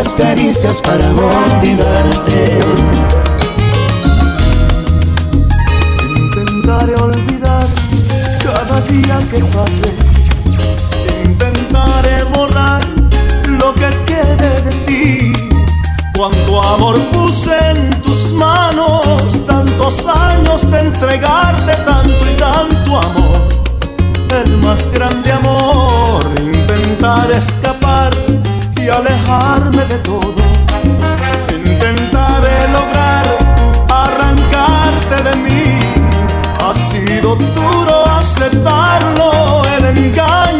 Otras caricias para olvidarte. Intentaré olvidar cada día que pase. Intentaré borrar lo que quede de ti. Cuánto amor puse en tus manos, tantos años de entregarte tanto y tanto amor. El más grande amor, intentar escapar alejarme de todo. Intentaré lograr arrancarte de mí. Ha sido duro aceptarlo, el engaño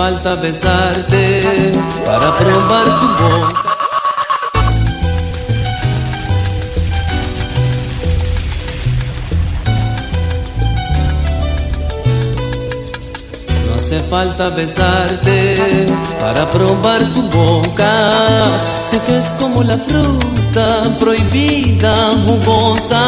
falta besarte para probar tu boca. No hace falta besarte para probar tu boca. Sé que es como la fruta prohibida, jugosa.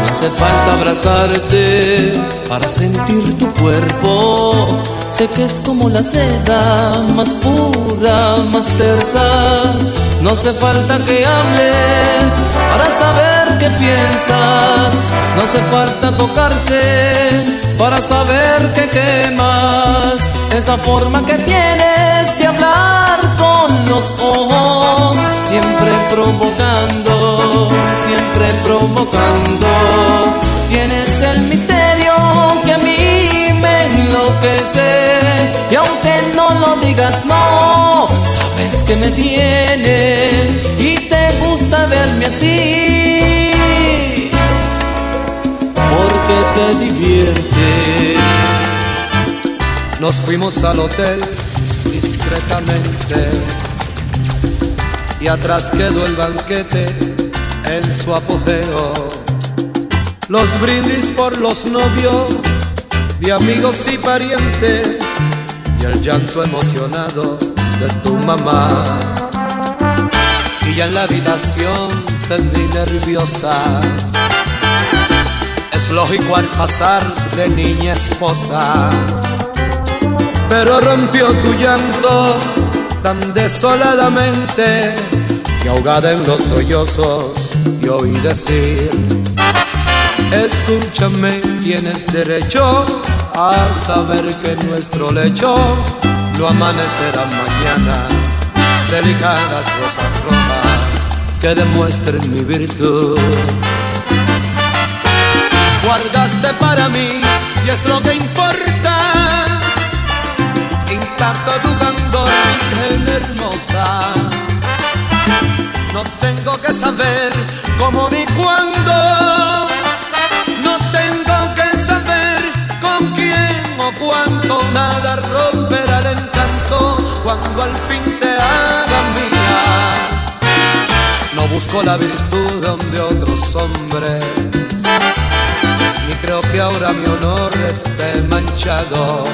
No hace falta abrazarte para sentir tu cuerpo. Sé que es como la seda más pura, más tersa. No hace falta que hables para saber qué piensas. No hace falta tocarte para saber que quemas. Esa forma que tienes de hablar con los ojos, siempre provocando, siempre provocando. Que me tienes y te gusta verme así. Porque te divierte. Nos fuimos al hotel discretamente y atrás quedó el banquete en su apogeo. Los brindis por los novios de amigos y parientes y el llanto emocionado de tu mamá. Y ya en la habitación te vi nerviosa. Es lógico al pasar de niña esposa pero rompió tu llanto tan desoladamente que ahogada en los sollozos te oí decir Escúchame, tienes derecho a saber que nuestro lecho no amanecerá mañana. Delicadas rosas rojas que demuestren mi virtud. Guardaste para mí y es lo que importa. Impacto tu candor, virgen hermosa. No tengo que saber cómo ni cuándo. Busco la virtud donde otros hombres. Ni creo que ahora mi honor esté manchado.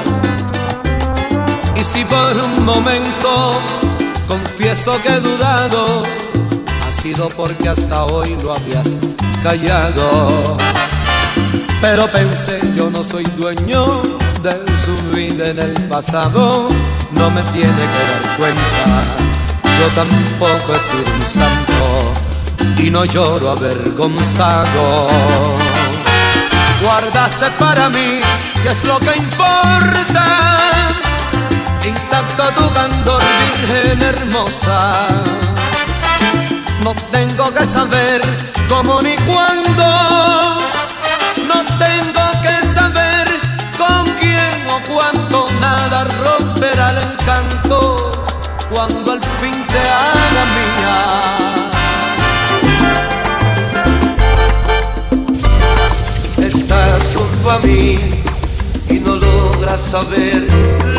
Y si por un momento confieso que he dudado, ha sido porque hasta hoy lo habías callado. Pero pensé, yo no soy dueño de su vida en el pasado, no me tiene que dar cuenta yo tampoco he sido un santo y no lloro avergonzado. Guardaste para mí, que es lo que importa, intacto tu candor, virgen hermosa. No tengo que saber cómo ni cuándo, no tengo que saber con quién o cuánto, nada romperá el encanto cuando y no logra saber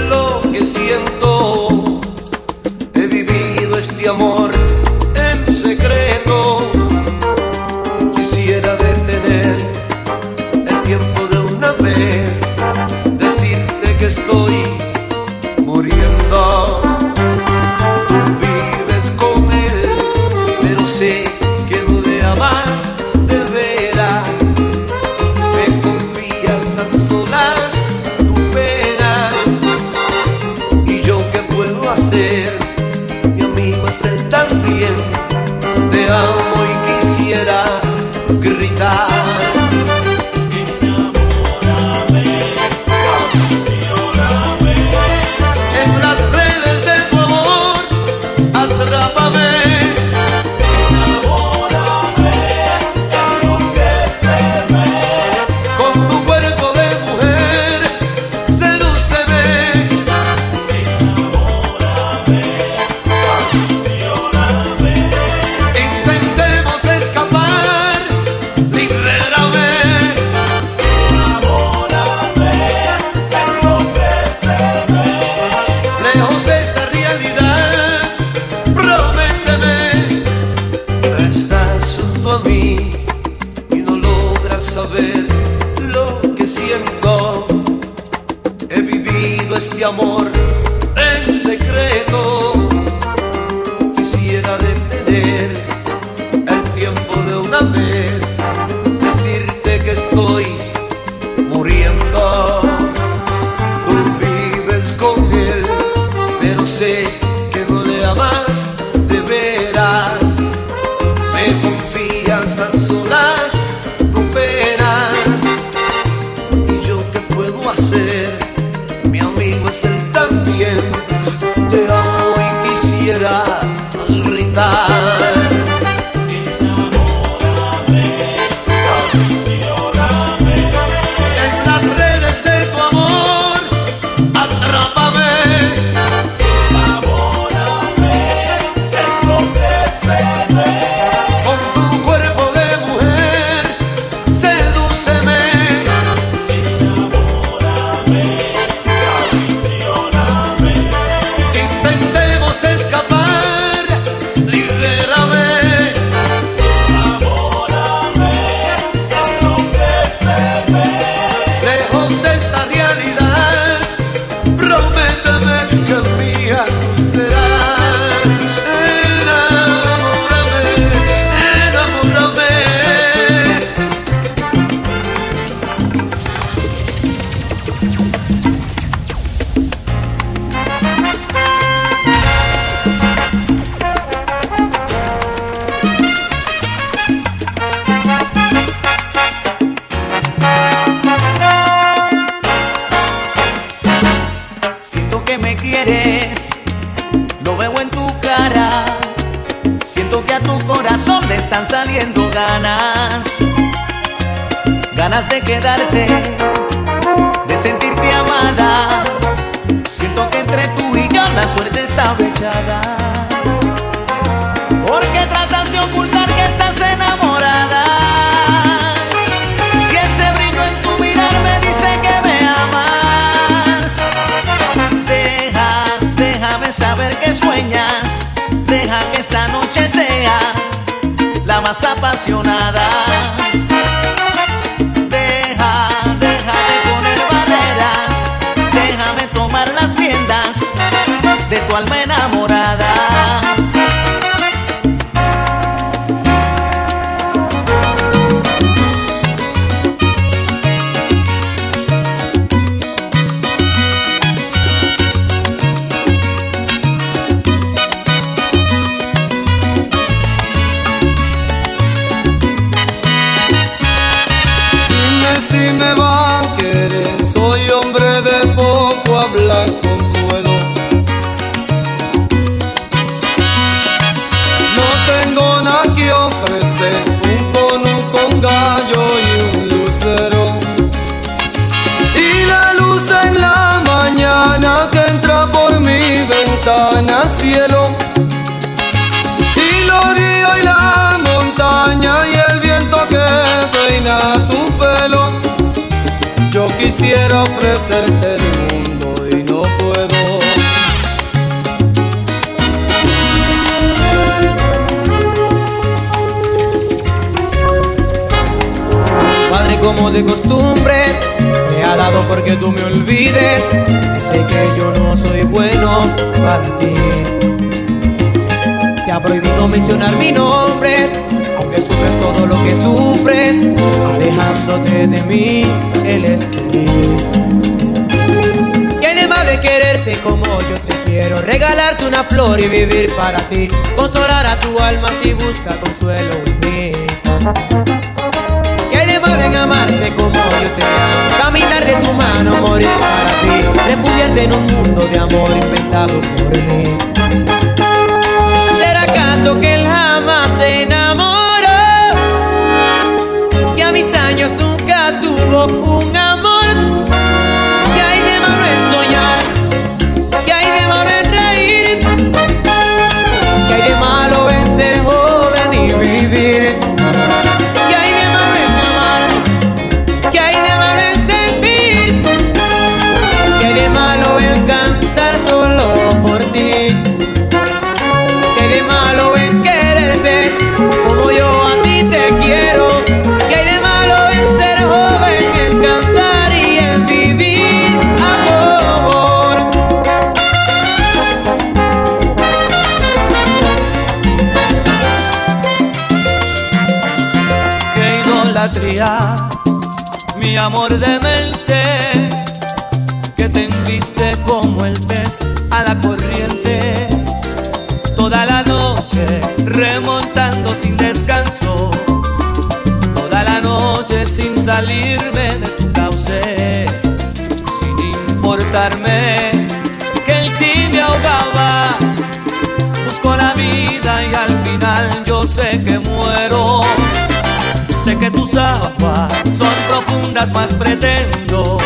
tus aguas son profundas, más pretendo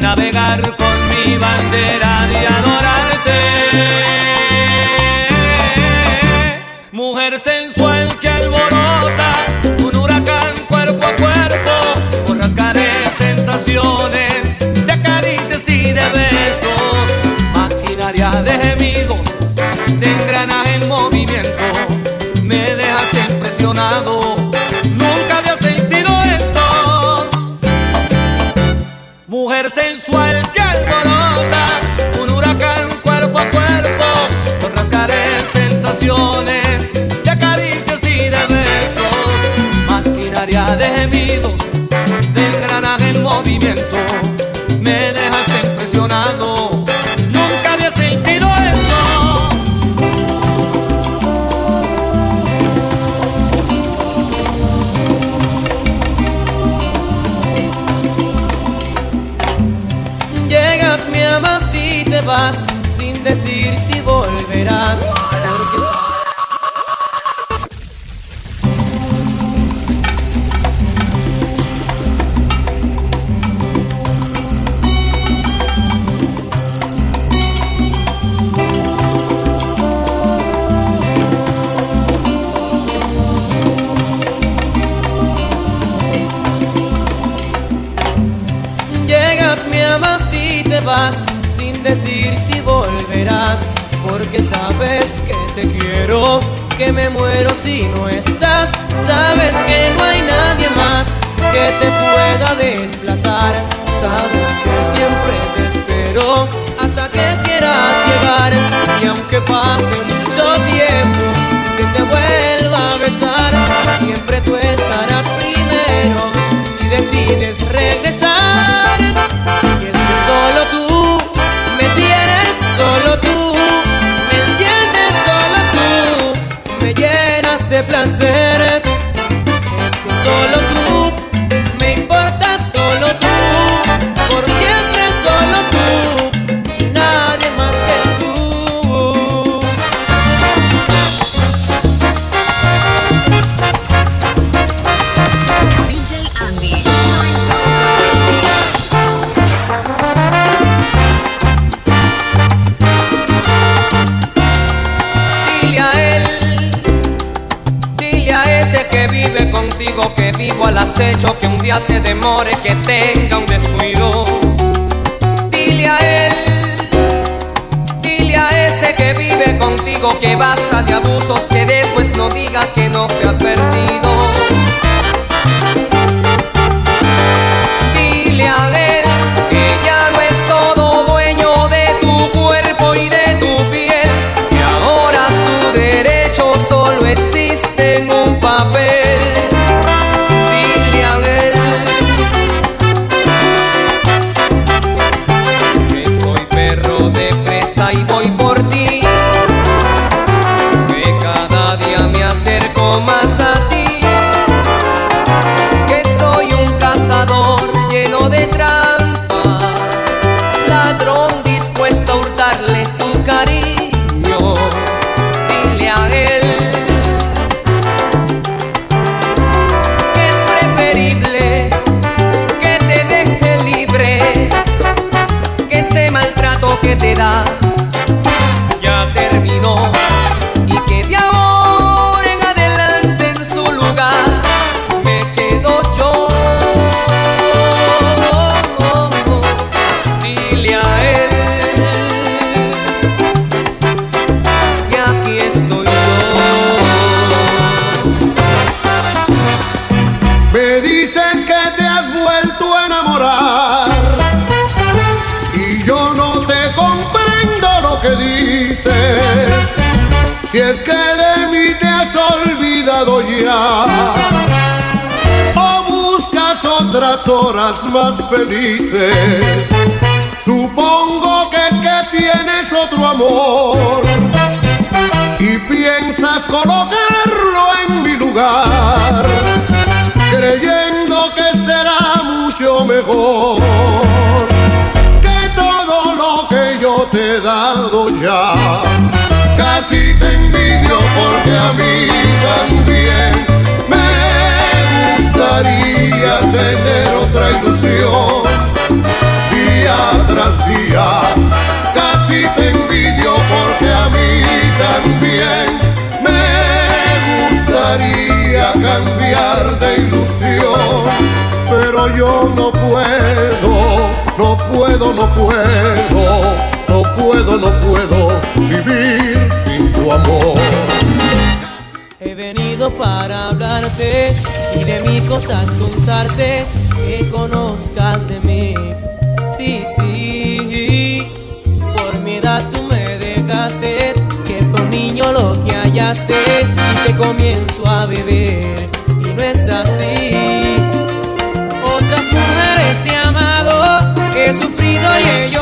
navegar con mi bandera de de gemidos del granaje en movimiento. me muero si no estás. Sabes que no hay nadie más que te pueda desplazar. Sabes que siempre te espero hasta que quieras llegar. Y aunque pasen déplacer. días se demore que tenga. feliz. yo no puedo, no puedo, no puedo, no puedo, no puedo vivir sin tu amor. He venido para hablarte y de mí cosas contarte que conozcas de mí. Sí, sí, por mi edad tú me dejaste, que por niño lo que hallaste y te comienzo a beber. he sufrido y ellos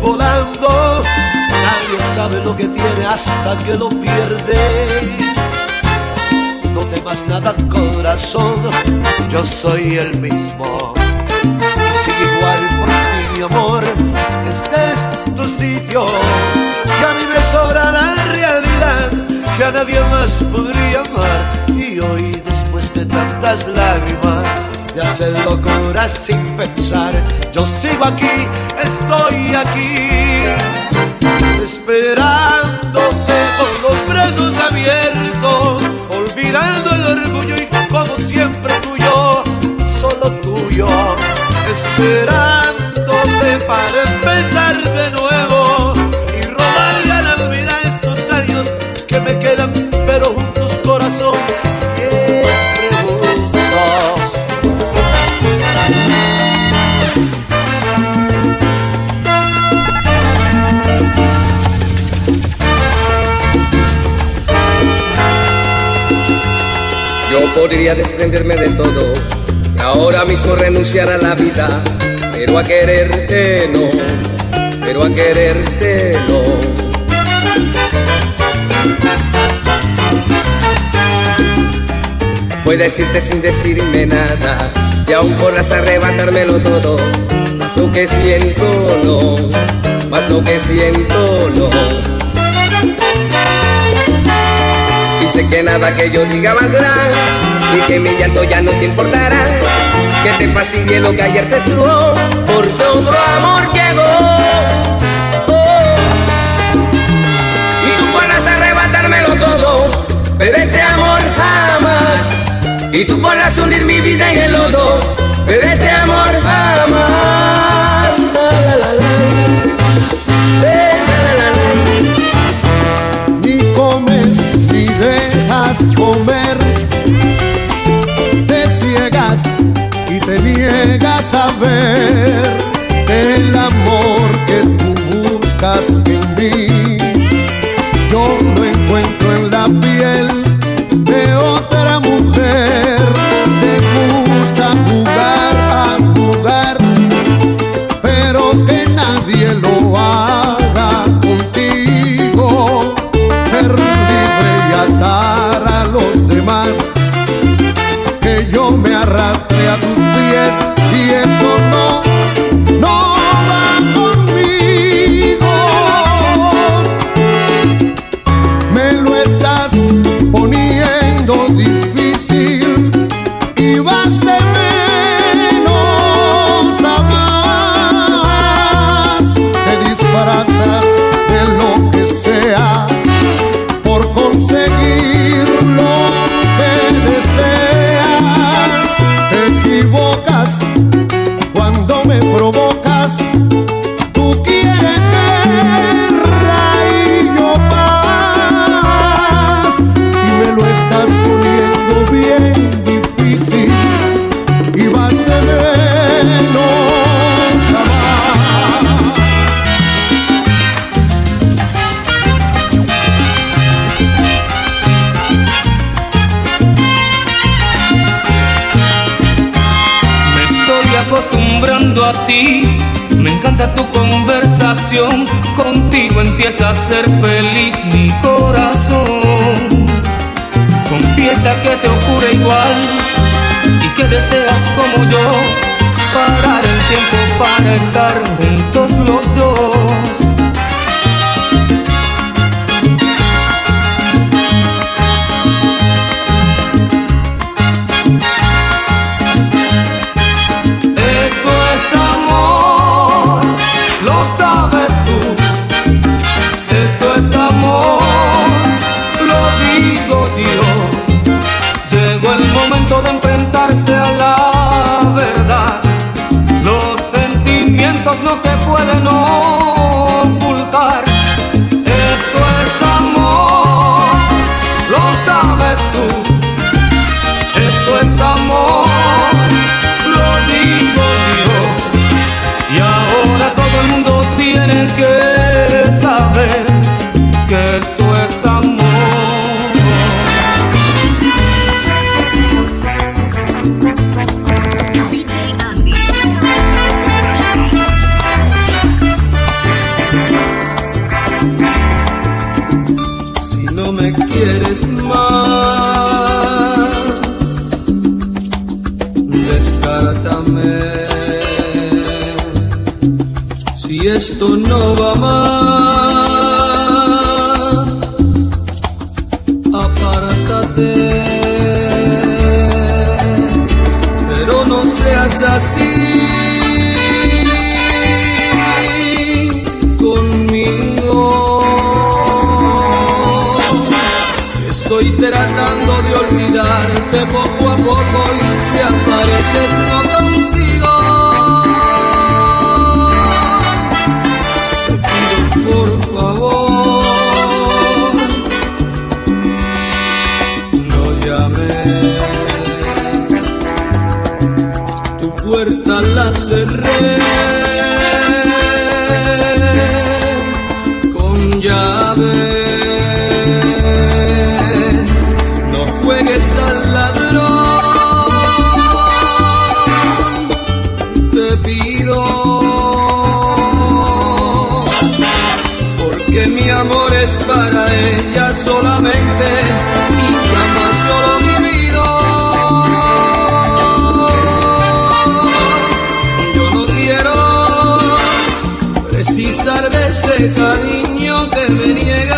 volando. Nadie sabe lo que tiene hasta que lo pierde. No temas nada corazón, yo soy el mismo. Y sigue igual por ti mi amor, este es tu sitio. Y a mí me sobra la realidad que a nadie más podría amar. Y hoy después de tantas lágrimas, de hacer locuras sin pensar, yo sigo aquí, estoy aquí esperándote con los brazos abiertos, olvidando el orgullo y como siempre tuyo, solo tuyo, esperándote para empezar de nuevo podría desprenderme de todo y ahora mismo renunciar a la vida, pero a quererte no, pero a quererte no. Puedo decirte sin decirme nada, y aún podrás arrebatármelo todo, más lo que siento no, más lo que siento no. Que nada que yo diga valdrá Y que mi llanto ya no te importará. Que te fastidie lo que ayer te estuvo Porque otro amor llegó. Oh. Y tú podrás arrebatármelo todo Pero este amor jamás. Y tú podrás hundir mi vida en el lodo empieza a ser feliz mi corazón. Confiesa que te ocurre igual y que deseas como yo parar el tiempo para estar juntos los dos. ser assassino. cariño te debería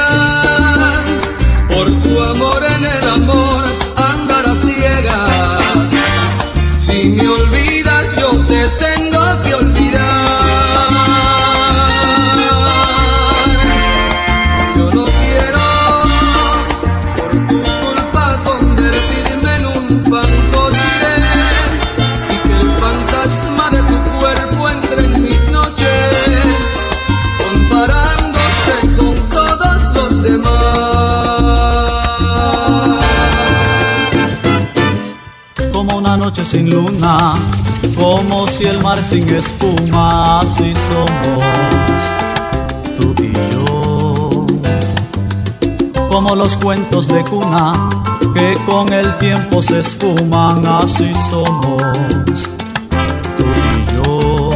y el mar sin espuma, así somos tú y yo. Como los cuentos de cuna que con el tiempo se esfuman, así somos tú y yo.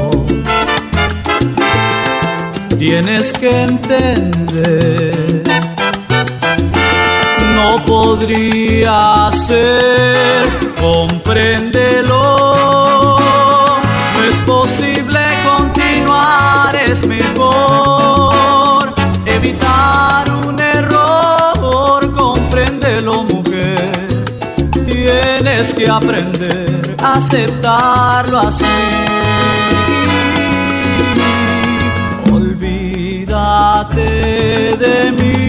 Tienes que entender, no podría ser, compréndelo. tienes que aprender a aceptarlo así. Olvídate de mí.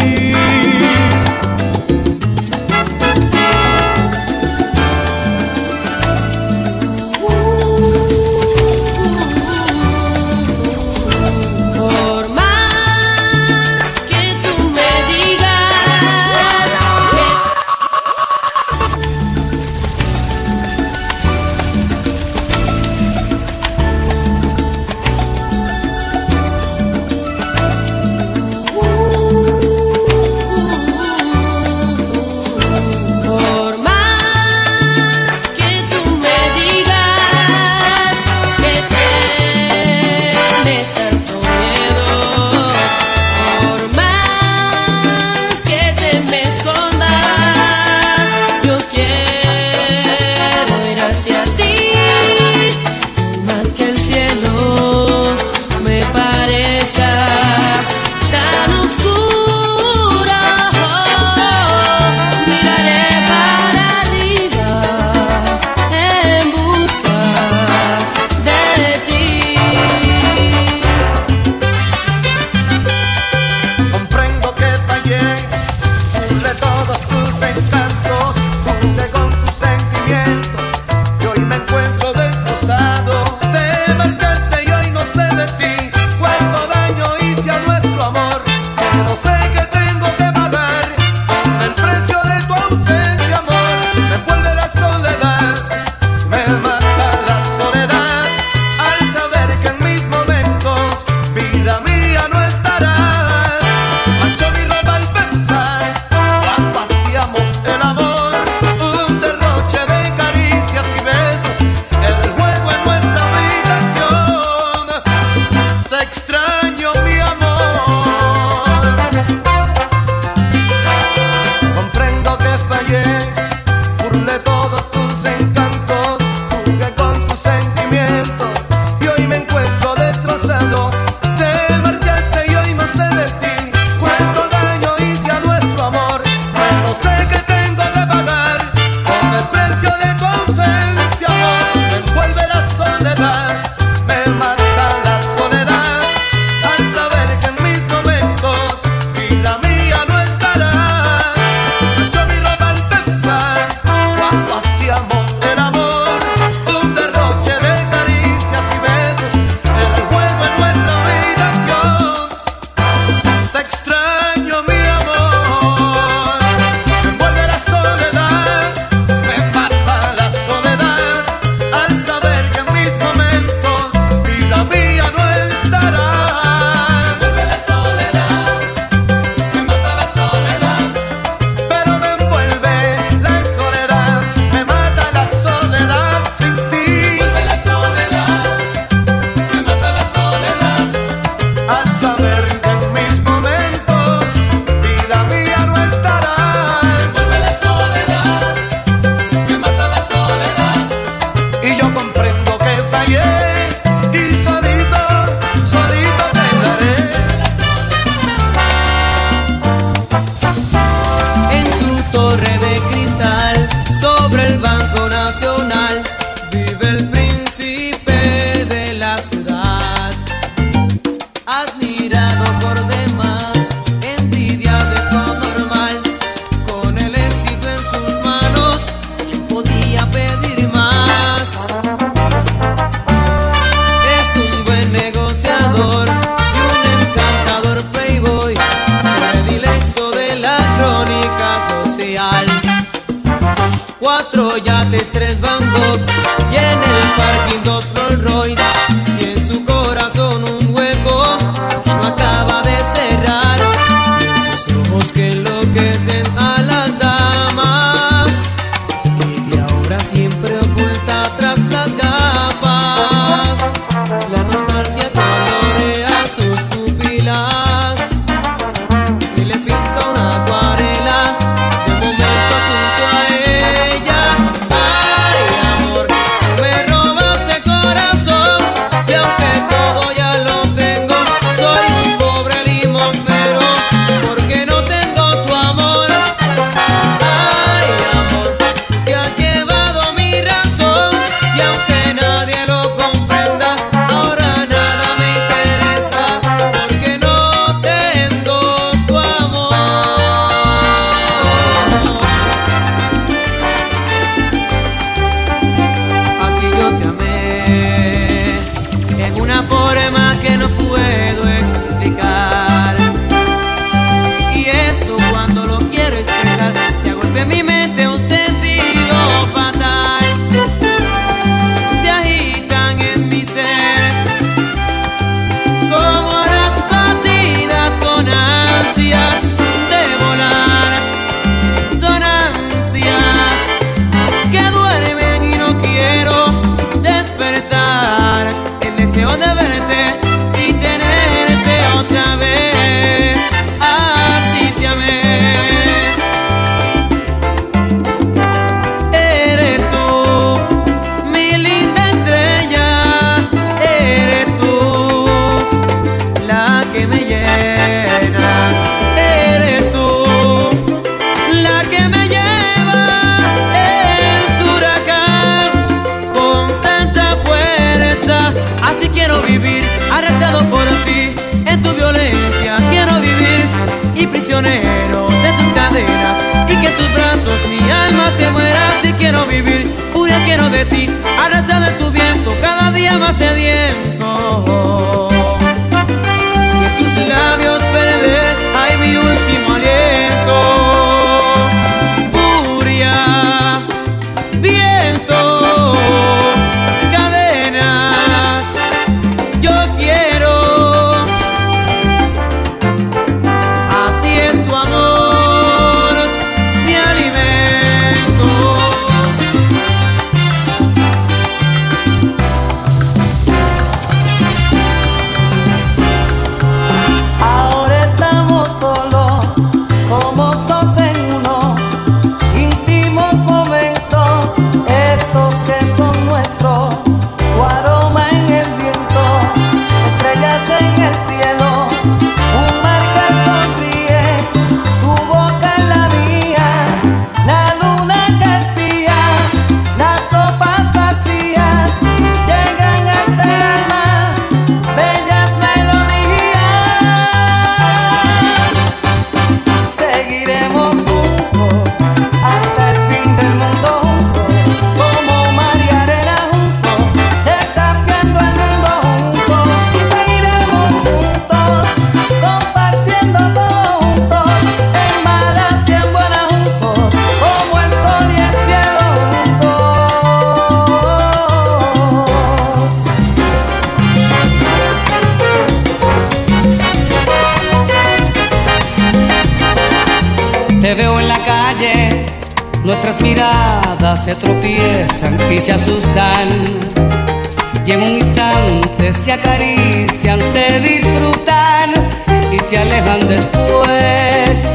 se alejan después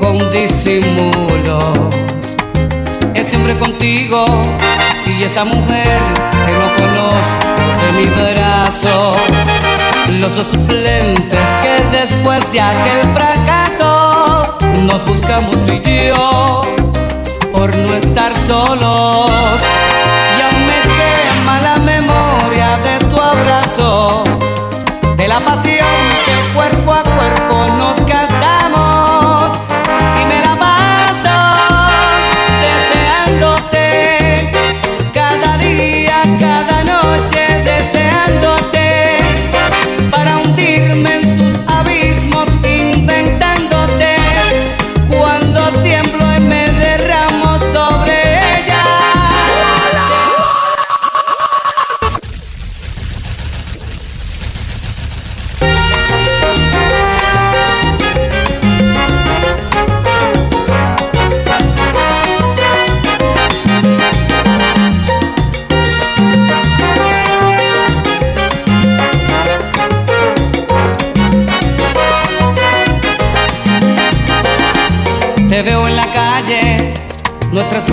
con disimulo. Es siempre contigo y esa mujer que no conozco de mi brazo. Los dos suplentes que después de aquel fracaso nos buscamos tú y yo por no estar solos. Ya me quema la memoria de tu abrazo, de la paciencia.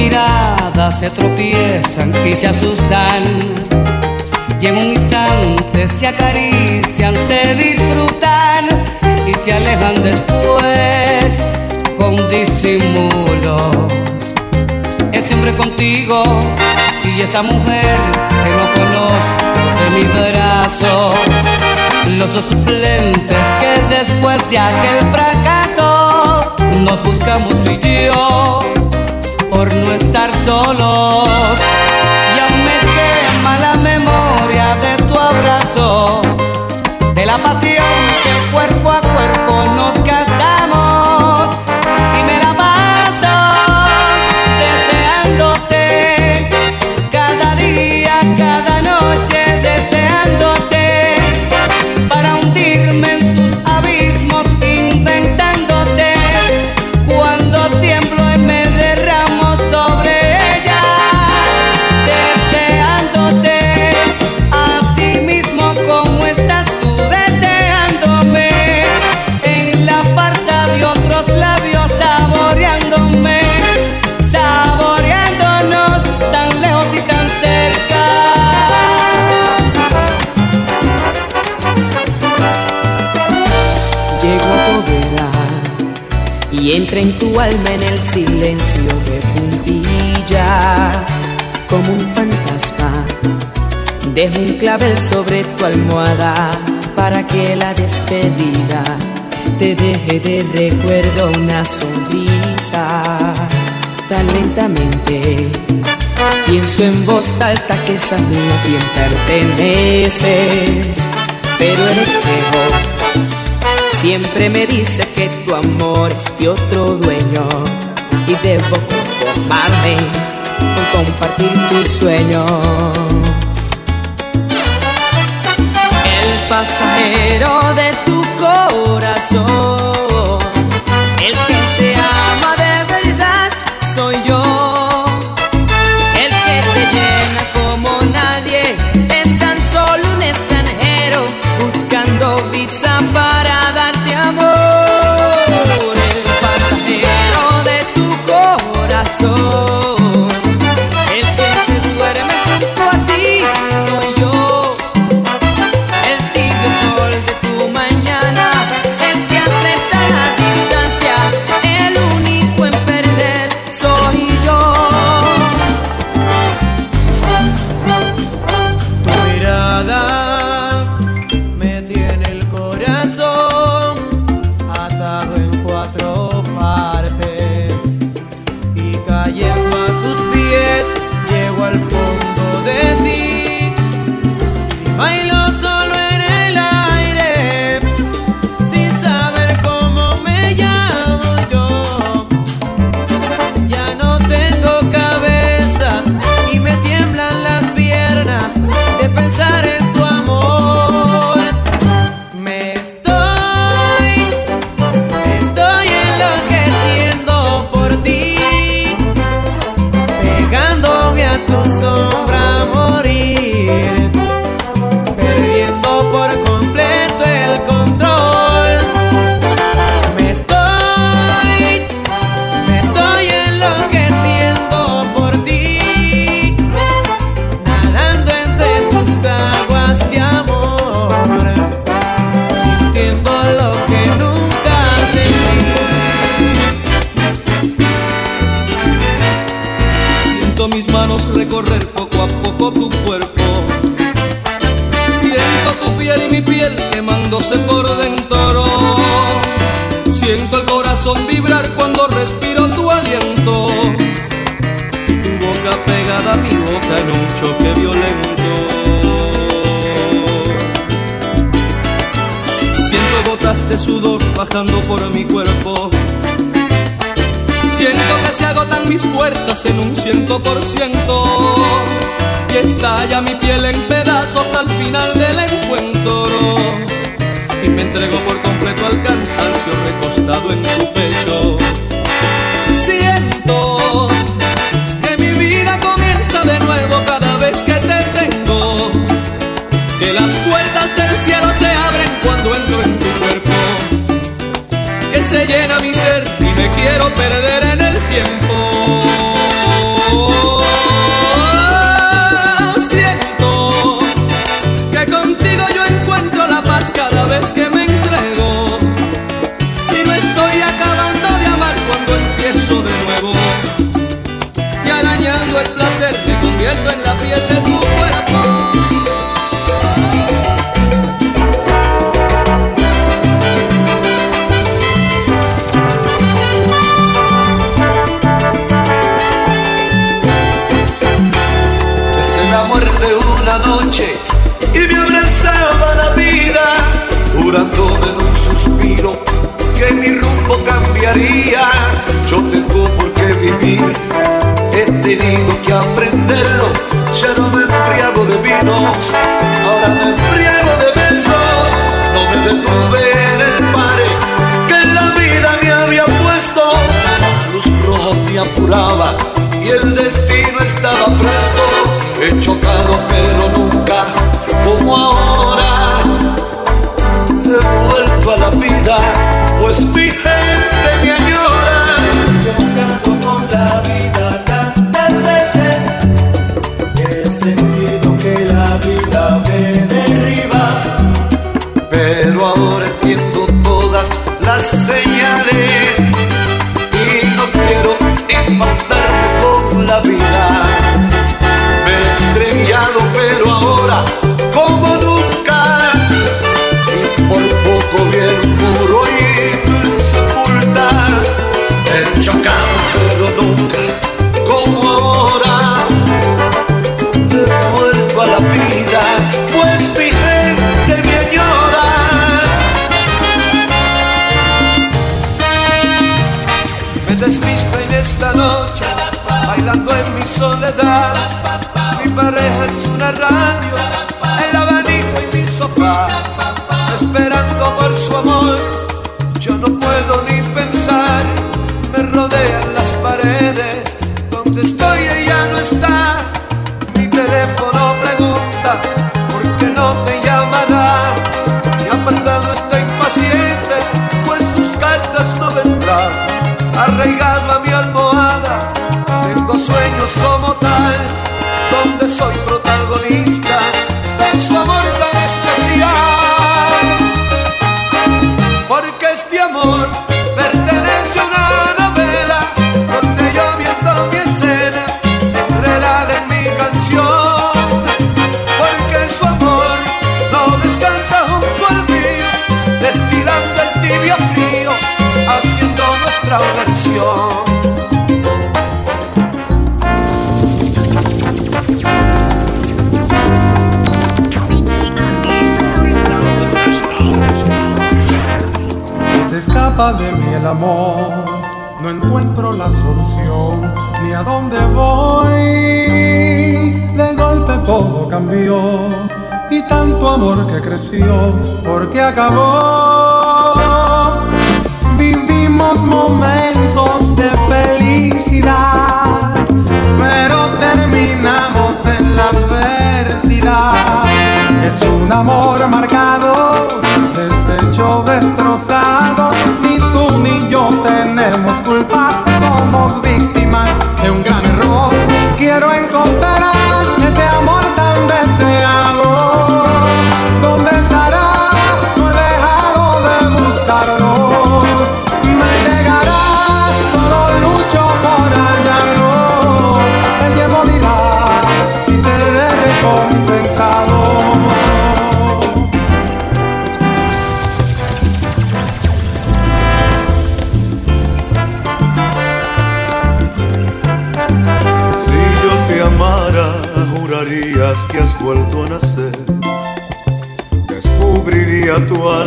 Miradas se tropiezan y se asustan. Y en un instante se acarician, se disfrutan y se alejan después con disimulo. Es siempre contigo y esa mujer que no conozco de mi brazo. Los dos suplentes que después de aquel fracaso nos buscamos tú y yo por no estar solos. Y aún me quema la memoria de tu abrazo, de la pasión que cuerpo a cuerpo tu alma en el silencio de puntilla como un fantasma. Dejo un clavel sobre tu almohada para que la despedida te deje de recuerdo una sonrisa. Tan lentamente pienso en voz alta que sabes a quién perteneces, pero el espejo Siempre me dice que tu amor es de otro dueño y debo conformarme con compartir tu sueño. El pasajero de tu corazón, a poco tu cuerpo. Siento tu piel y mi piel quemándose por dentro. Siento el corazón vibrar cuando respiro tu aliento. Y tu boca pegada a mi boca en un choque violento. Siento gotas de sudor bajando por mi cuerpo. Siento que se agotan mis fuerzas en un ciento por ciento. Y estalla mi piel en pedazos al final del encuentro. Y me entrego por completo al cansancio recostado en tu pecho. Siento que mi vida comienza de nuevo cada vez que te tengo. Que las puertas del cielo se abren cuando entro en tu cuerpo. Que se llena mi ser me quiero perder en el tiempo. Siento que contigo yo encuentro la paz cada vez que me entrego. Y no estoy acabando de amar cuando empiezo de nuevo. Y arañando el placer me convierto en la piel de tu Yo tengo por qué vivir, he tenido que aprenderlo. Ya no me embriago de vinos, ahora me embriago de besos. No me detuve en el pare que la vida me había puesto. La luz roja me apuraba y el destino estaba presto. He chocado pero nunca como ahora. He vuelto a la vida, pues mi Pero ahora entiendo todas las señales soledad. Mi pareja es una radio, el abanico y mi sofá, esperando por su amor. Tanto amor que creció, porque acabó. Vivimos momentos de felicidad, pero terminamos en la adversidad. Es un amor marcado, deshecho, destrozado. Ni tú ni yo tenemos culpa,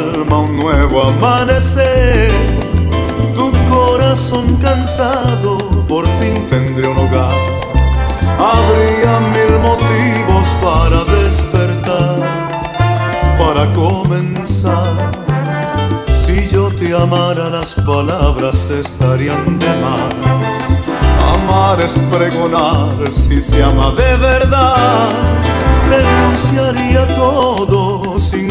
un nuevo amanecer. Tu corazón cansado por fin tendría un hogar. Habría mil motivos para despertar, para comenzar. Si yo te amara, las palabras estarían de más. Amar es pregonar si se ama de verdad. Renunciaría todo sin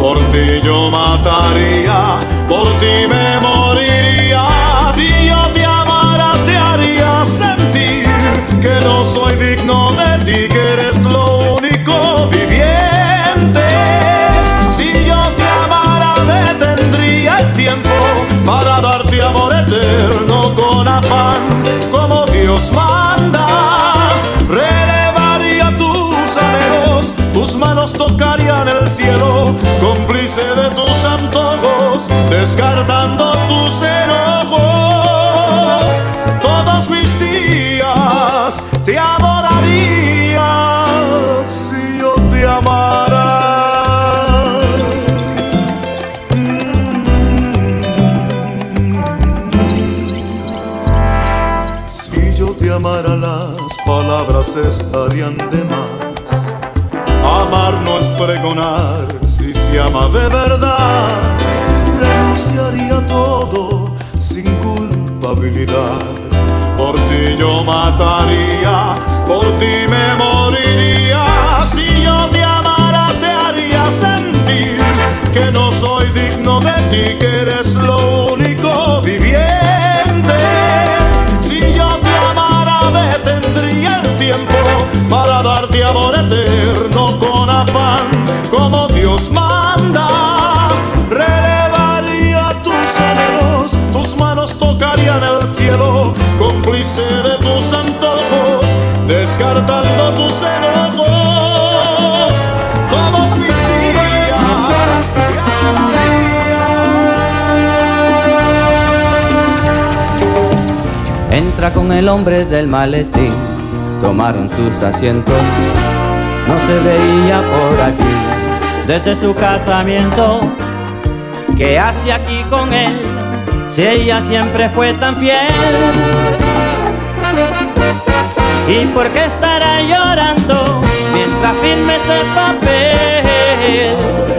Por ti yo mataría, por ti me moriría. moriría. Si yo te amara, te haría sentir que no soy digno de ti, que eres lo único viviente. Si yo te amara, detendría el tiempo para darte amor eterno con afán, como Dios manda. Tus manos tocarían el cielo, cómplice de tus antojos, descartando tus enojos. Todos mis días te adoraría si yo te amara. Si yo te amara las palabras estarían de más. Si se ama de verdad. Renunciaría todo sin culpabilidad. Por ti yo mataría, por ti me moriría. Si yo te amara te haría sentir que no soy digno de ti, que eres lo único viviente. Si yo te amara detendría el tiempo para darte amor eterno afán, como Dios manda. Relevaría tus anhelos, tus manos tocarían el cielo, cómplice de tus antojos, descartando tus enojos. Todos mis días Entra con el hombre del maletín, tomaron sus asientos, no se veía por aquí. Desde su casamiento, ¿qué hace aquí con él? Si ella siempre fue tan fiel. ¿Y por qué estará llorando mientras firme ese papel?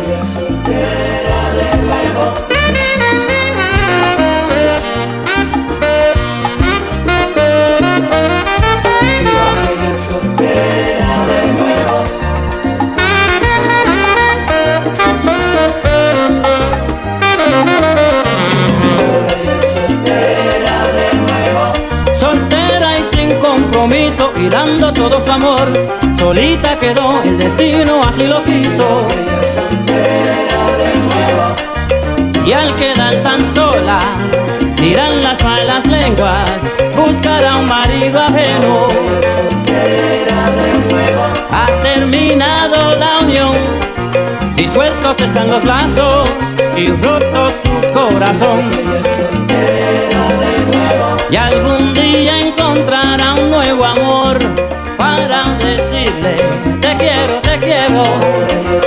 Compromiso y dando todo su amor, solita quedó, el destino así lo quiso. Y al quedar tan sola, dirán las malas lenguas, buscará un marido ajeno. Ha terminado la unión, disueltos están los lazos y roto su corazón. Y algún te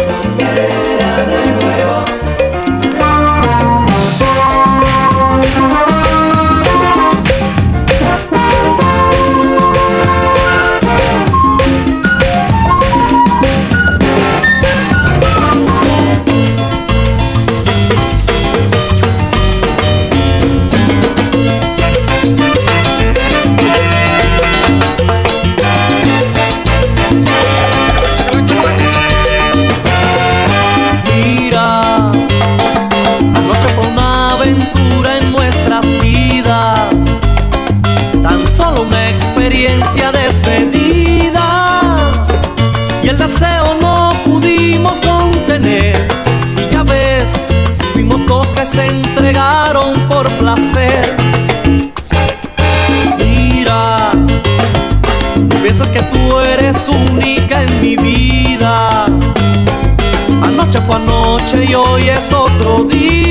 es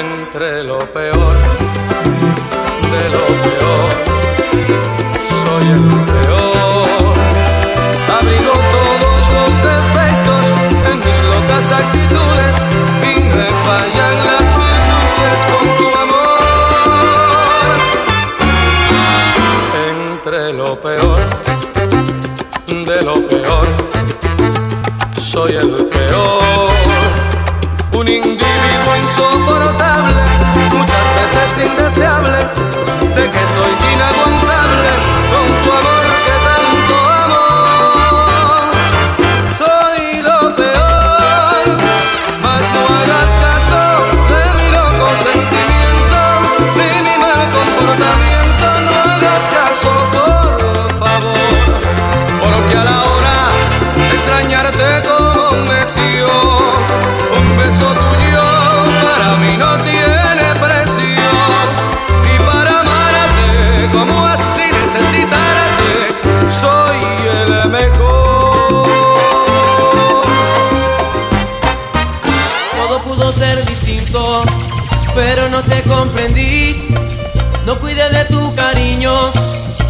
Entre lo peor de lo peor, soy el peor. Abrigo todos los defectos en mis locas actitudes y me fallan las peor, de lo peor. Soy el peor, un individuo insoportable, muchas veces indeseable. Sé que soy inaguantable pero no te comprendí. No cuidé de tu cariño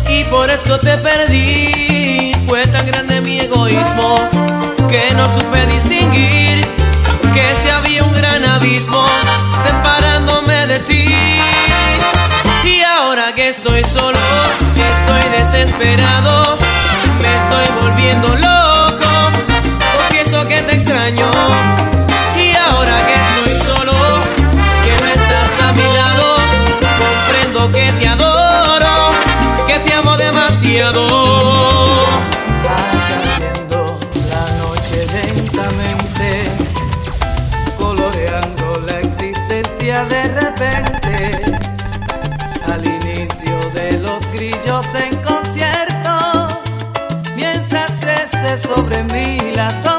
y por eso te perdí. Fue tan grande mi egoísmo que no supe distinguir que se si había un gran abismo separándome de ti. Y ahora que estoy solo, y estoy desesperado, me estoy volviendo loco. porque Confieso que te extraño te amo demasiado. Va cayendo la noche lentamente, coloreando la existencia de repente. Al inicio de los grillos en concierto, mientras crece sobre mí la sombra.